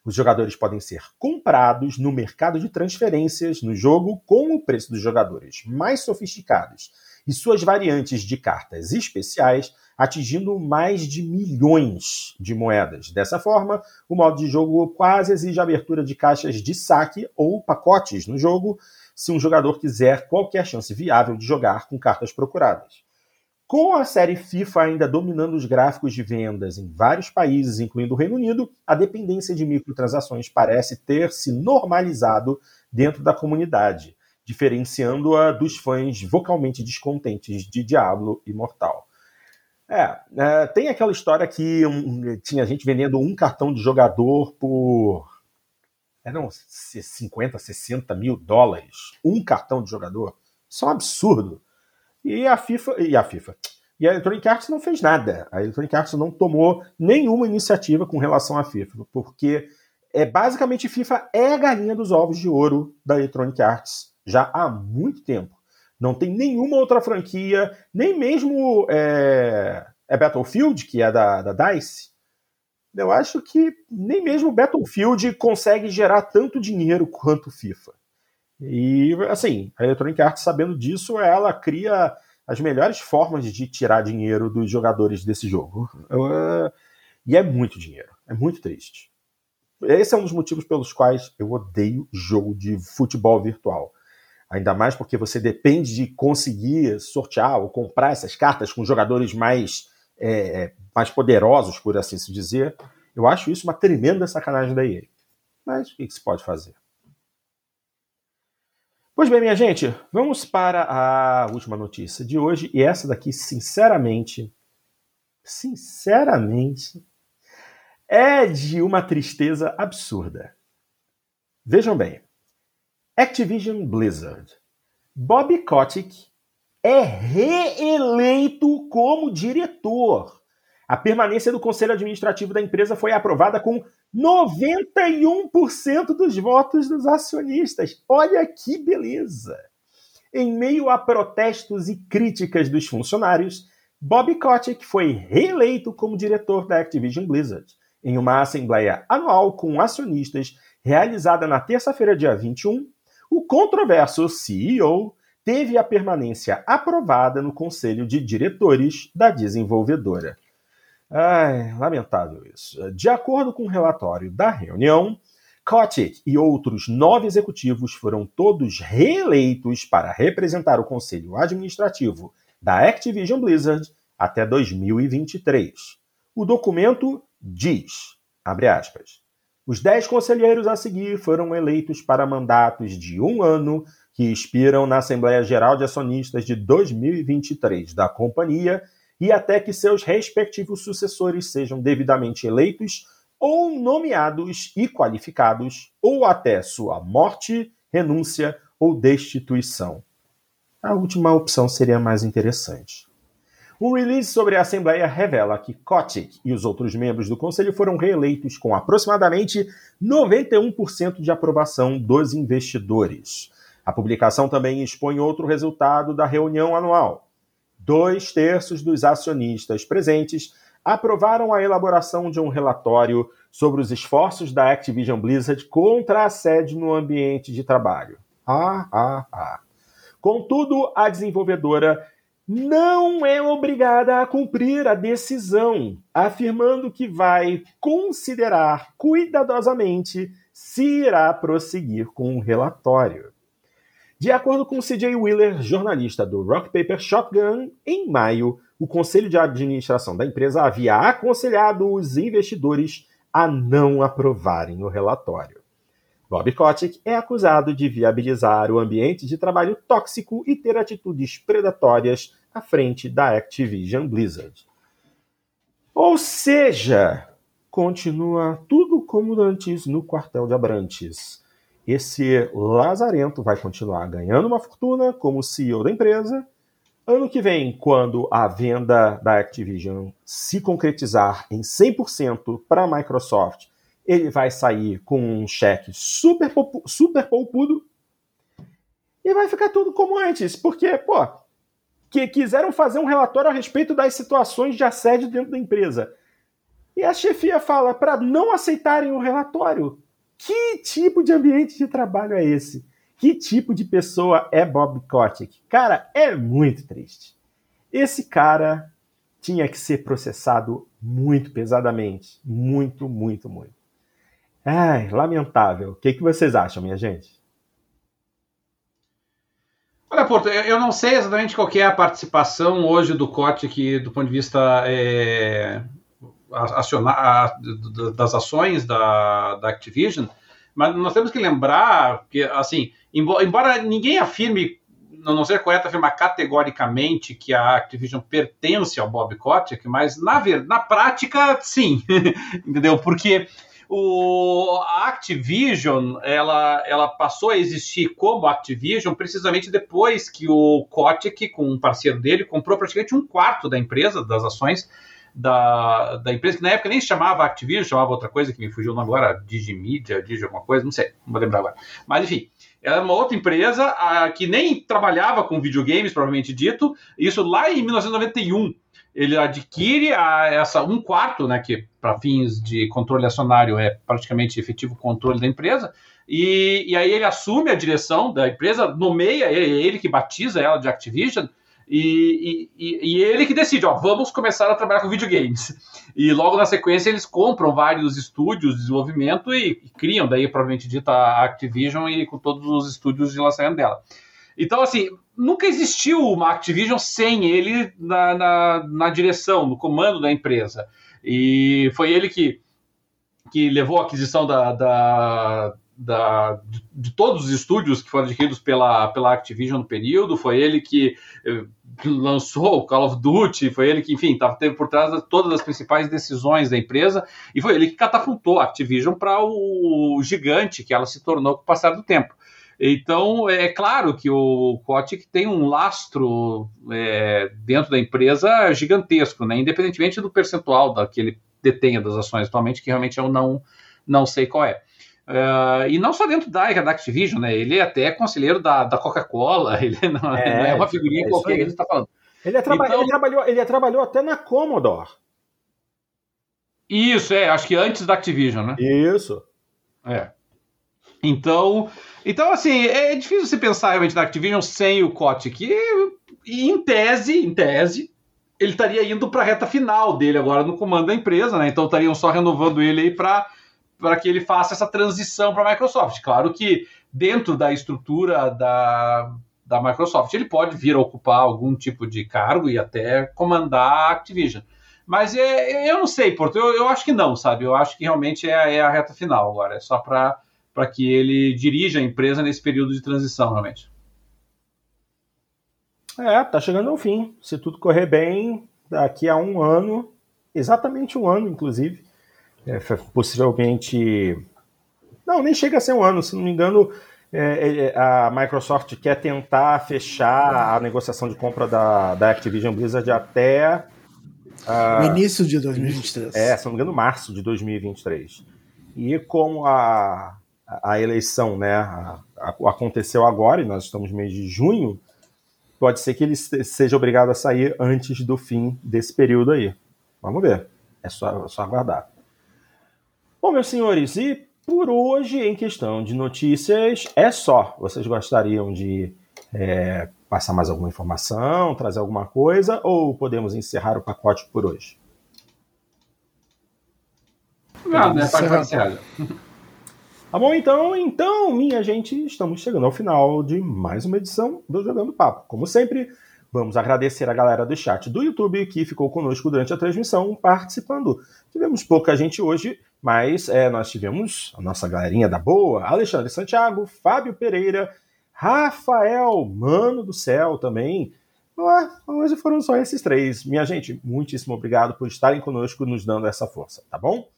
Os jogadores podem ser comprados no mercado de transferências no jogo com o preço dos jogadores mais sofisticados e suas variantes de cartas especiais atingindo mais de milhões de moedas. Dessa forma, o modo de jogo quase exige a abertura de caixas de saque ou pacotes no jogo, se um jogador quiser qualquer chance viável de jogar com cartas procuradas. Com a série FIFA ainda dominando os gráficos de vendas em vários países, incluindo o Reino Unido, a dependência de microtransações parece ter se normalizado dentro da comunidade, diferenciando-a dos fãs vocalmente descontentes de Diablo Imortal. É, é, tem aquela história que um, tinha gente vendendo um cartão de jogador por. Eram 50, 60 mil dólares. Um cartão de jogador. Isso é um absurdo. E a FIFA. E a FIFA. E a Electronic Arts não fez nada. A Electronic Arts não tomou nenhuma iniciativa com relação à FIFA, porque é basicamente FIFA é a galinha dos ovos de ouro da Electronic Arts já há muito tempo. Não tem nenhuma outra franquia, nem mesmo é, é Battlefield, que é da, da DICE. Eu acho que nem mesmo Battlefield consegue gerar tanto dinheiro quanto FIFA. E, assim, a Electronic Arts, sabendo disso, ela cria as melhores formas de tirar dinheiro dos jogadores desse jogo. E é muito dinheiro. É muito triste. Esse é um dos motivos pelos quais eu odeio jogo de futebol virtual. Ainda mais porque você depende de conseguir sortear ou comprar essas cartas com jogadores mais, é, mais poderosos, por assim se dizer. Eu acho isso uma tremenda sacanagem da EA. Mas o que se pode fazer? Pois bem, minha gente, vamos para a última notícia de hoje. E essa daqui, sinceramente, sinceramente, é de uma tristeza absurda. Vejam bem, Activision Blizzard. Bob Kotick é reeleito como diretor. A permanência do conselho administrativo da empresa foi aprovada com 91% dos votos dos acionistas. Olha que beleza! Em meio a protestos e críticas dos funcionários, Bob Kotick foi reeleito como diretor da Activision Blizzard em uma assembleia anual com acionistas realizada na terça-feira, dia 21. O controverso CEO teve a permanência aprovada no conselho de diretores da desenvolvedora. Ai, lamentável isso. De acordo com o um relatório da reunião, Kotick e outros nove executivos foram todos reeleitos para representar o conselho administrativo da Activision Blizzard até 2023. O documento diz, abre aspas, os dez conselheiros a seguir foram eleitos para mandatos de um ano que expiram na Assembleia Geral de Acionistas de 2023 da companhia e até que seus respectivos sucessores sejam devidamente eleitos ou nomeados e qualificados, ou até sua morte, renúncia ou destituição. A última opção seria mais interessante. Um release sobre a Assembleia revela que Kotick e os outros membros do Conselho foram reeleitos com aproximadamente 91% de aprovação dos investidores. A publicação também expõe outro resultado da reunião anual dois terços dos acionistas presentes aprovaram a elaboração de um relatório sobre os esforços da Activision Blizzard contra a assédio no ambiente de trabalho. Ah, ah, ah. Contudo, a desenvolvedora não é obrigada a cumprir a decisão, afirmando que vai considerar cuidadosamente se irá prosseguir com o relatório. De acordo com CJ Wheeler, jornalista do Rock Paper Shotgun, em maio, o conselho de administração da empresa havia aconselhado os investidores a não aprovarem o relatório. Bob Kotick é acusado de viabilizar o ambiente de trabalho tóxico e ter atitudes predatórias à frente da Activision Blizzard. Ou seja, continua tudo como antes no quartel de Abrantes esse lazarento vai continuar ganhando uma fortuna como CEO da empresa. Ano que vem, quando a venda da Activision se concretizar em 100% para a Microsoft, ele vai sair com um cheque super, super poupudo e vai ficar tudo como antes, porque, pô, que quiseram fazer um relatório a respeito das situações de assédio dentro da empresa. E a chefia fala para não aceitarem o relatório. Que tipo de ambiente de trabalho é esse? Que tipo de pessoa é Bob Kotick? Cara, é muito triste. Esse cara tinha que ser processado muito pesadamente. Muito, muito, muito. Ai, lamentável. O que, que vocês acham, minha gente? Olha, Porto, eu não sei exatamente qual é a participação hoje do Kotick do ponto de vista é, acionar, das ações da, da Activision, mas nós temos que lembrar que, assim, embora ninguém afirme, não seja correto afirmar categoricamente que a Activision pertence ao Bob Kotick, mas na, na prática, sim, entendeu? Porque o, a Activision ela, ela passou a existir como Activision precisamente depois que o Kotick, com um parceiro dele, comprou praticamente um quarto da empresa, das ações, da, da empresa, que na época nem chamava Activision, chamava outra coisa que me fugiu o nome agora, Digimedia, Digi alguma coisa, não sei, não vou lembrar agora. Mas enfim, era uma outra empresa a, que nem trabalhava com videogames, provavelmente dito, isso lá em 1991. Ele adquire a, essa um quarto, né, que para fins de controle acionário é praticamente efetivo controle da empresa, e, e aí ele assume a direção da empresa, nomeia, é ele que batiza ela de Activision, e, e, e, ele que decide, ó, vamos começar a trabalhar com videogames. E logo na sequência eles compram vários estúdios de desenvolvimento e, e criam, daí provavelmente dita a Activision e com todos os estúdios de lançamento dela. Então, assim, nunca existiu uma Activision sem ele na, na, na direção, no comando da empresa. E foi ele que, que levou a aquisição da, da da, de, todos os estúdios que foram adquiridos pela, pela Activision no período, foi ele que, eh, lançou o Call of Duty, foi ele que, enfim, tava, teve por trás de todas as principais decisões da empresa, e foi ele que catapultou a Activision para o, o gigante que ela se tornou com o passar do tempo. Então, é claro que o Kotick tem um lastro é, dentro da empresa gigantesco, né? independentemente do percentual da, que ele detenha das ações atualmente, que realmente eu não, não sei qual é. Uh, e não só dentro da, da Activision, né? Ele é até conselheiro da, da Coca-Cola, ele não é, não é, uma figurinha é qualquer que ele está falando. Ele, traba então, ele, trabalhou, ele trabalhou até na Commodore. Isso, é, acho que antes da Activision, né? Isso. É. Então, então assim, é difícil você pensar realmente na Activision sem o Kotick. E em tese, em tese, ele estaria indo para a reta final dele agora no comando da empresa, né? Então estariam só renovando ele aí para para que ele faça essa transição para a Microsoft. Claro que dentro da estrutura da, da Microsoft ele pode vir a ocupar algum tipo de cargo e até comandar a Activision. Mas é, eu não sei, Porto, eu, eu acho que não, sabe? Eu acho que realmente é, é a reta final agora, é só para que ele dirija a empresa nesse período de transição, realmente. É, tá chegando ao fim. Se tudo correr bem, daqui a um ano, exatamente um ano, inclusive, é, possivelmente. Não, nem chega a ser um ano, se não me engano. É, é, é, a Microsoft quer tentar fechar a negociação de compra da, da Activision Blizzard até. Uh, o início de 2023. É, se não me engano, março de 2023. E como a, a eleição né, a, a, aconteceu agora, e nós estamos no mês de junho, pode ser que ele seja obrigado a sair antes do fim desse período aí. Vamos ver. É só, é só aguardar. Bom, meus senhores, e por hoje, em questão de notícias, é só. Vocês gostariam de é, passar mais alguma informação, trazer alguma coisa, ou podemos encerrar o pacote por hoje? Não, né? Pode Tá bom, então, então, minha gente, estamos chegando ao final de mais uma edição do Jogando Papo. Como sempre, vamos agradecer a galera do chat do YouTube que ficou conosco durante a transmissão participando. Tivemos pouca gente hoje, mas é, nós tivemos a nossa galerinha da boa, Alexandre Santiago, Fábio Pereira, Rafael, mano do céu também. hoje foram só esses três. Minha gente, muitíssimo obrigado por estarem conosco, nos dando essa força, tá bom?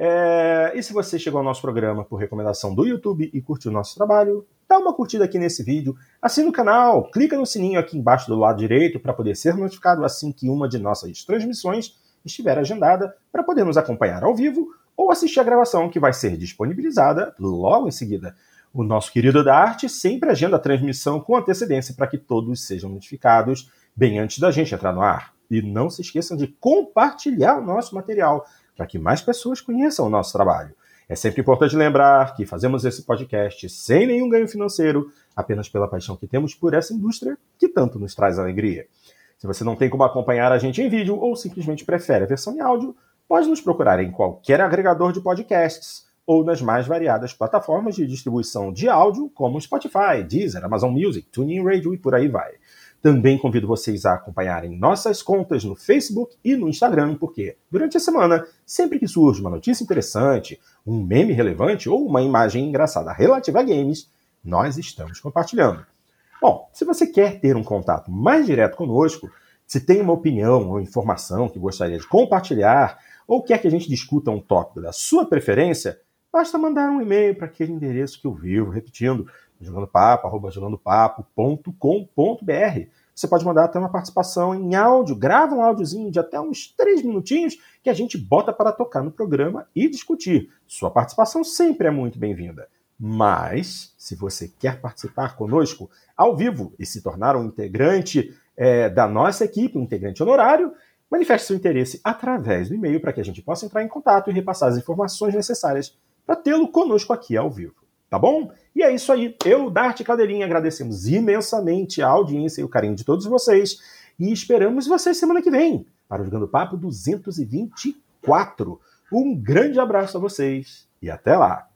É, e se você chegou ao nosso programa por recomendação do YouTube e curtiu o nosso trabalho, dá uma curtida aqui nesse vídeo, assina o canal, clica no sininho aqui embaixo do lado direito para poder ser notificado assim que uma de nossas transmissões estiver agendada para poder nos acompanhar ao vivo ou assistir a gravação que vai ser disponibilizada logo em seguida. O nosso querido da arte sempre agenda a transmissão com antecedência para que todos sejam notificados bem antes da gente entrar no ar. E não se esqueçam de compartilhar o nosso material, para que mais pessoas conheçam o nosso trabalho. É sempre importante lembrar que fazemos esse podcast sem nenhum ganho financeiro, apenas pela paixão que temos por essa indústria que tanto nos traz alegria. Se você não tem como acompanhar a gente em vídeo ou simplesmente prefere a versão em áudio, pode nos procurar em qualquer agregador de podcasts ou nas mais variadas plataformas de distribuição de áudio, como Spotify, Deezer, Amazon Music, TuneIn Radio e por aí vai. Também convido vocês a acompanharem nossas contas no Facebook e no Instagram, porque durante a semana, sempre que surge uma notícia interessante, um meme relevante ou uma imagem engraçada relativa a games, nós estamos compartilhando. Bom, se você quer ter um contato mais direto conosco, se tem uma opinião ou informação que gostaria de compartilhar, ou quer que a gente discuta um tópico da sua preferência, basta mandar um e-mail para aquele endereço que eu vivo, repetindo, jogandopapo, jogandopapo.com.br. Você pode mandar até uma participação em áudio, grava um áudiozinho de até uns três minutinhos que a gente bota para tocar no programa e discutir. Sua participação sempre é muito bem-vinda. Mas, se você quer participar conosco ao vivo e se tornar um integrante é, da nossa equipe, um integrante honorário, manifeste seu interesse através do e-mail para que a gente possa entrar em contato e repassar as informações necessárias para tê-lo conosco aqui ao vivo. Tá bom? E é isso aí. Eu, Dart Cadeirinha, agradecemos imensamente a audiência e o carinho de todos vocês. E esperamos vocês semana que vem para o Jogando Papo 224. Um grande abraço a vocês e até lá!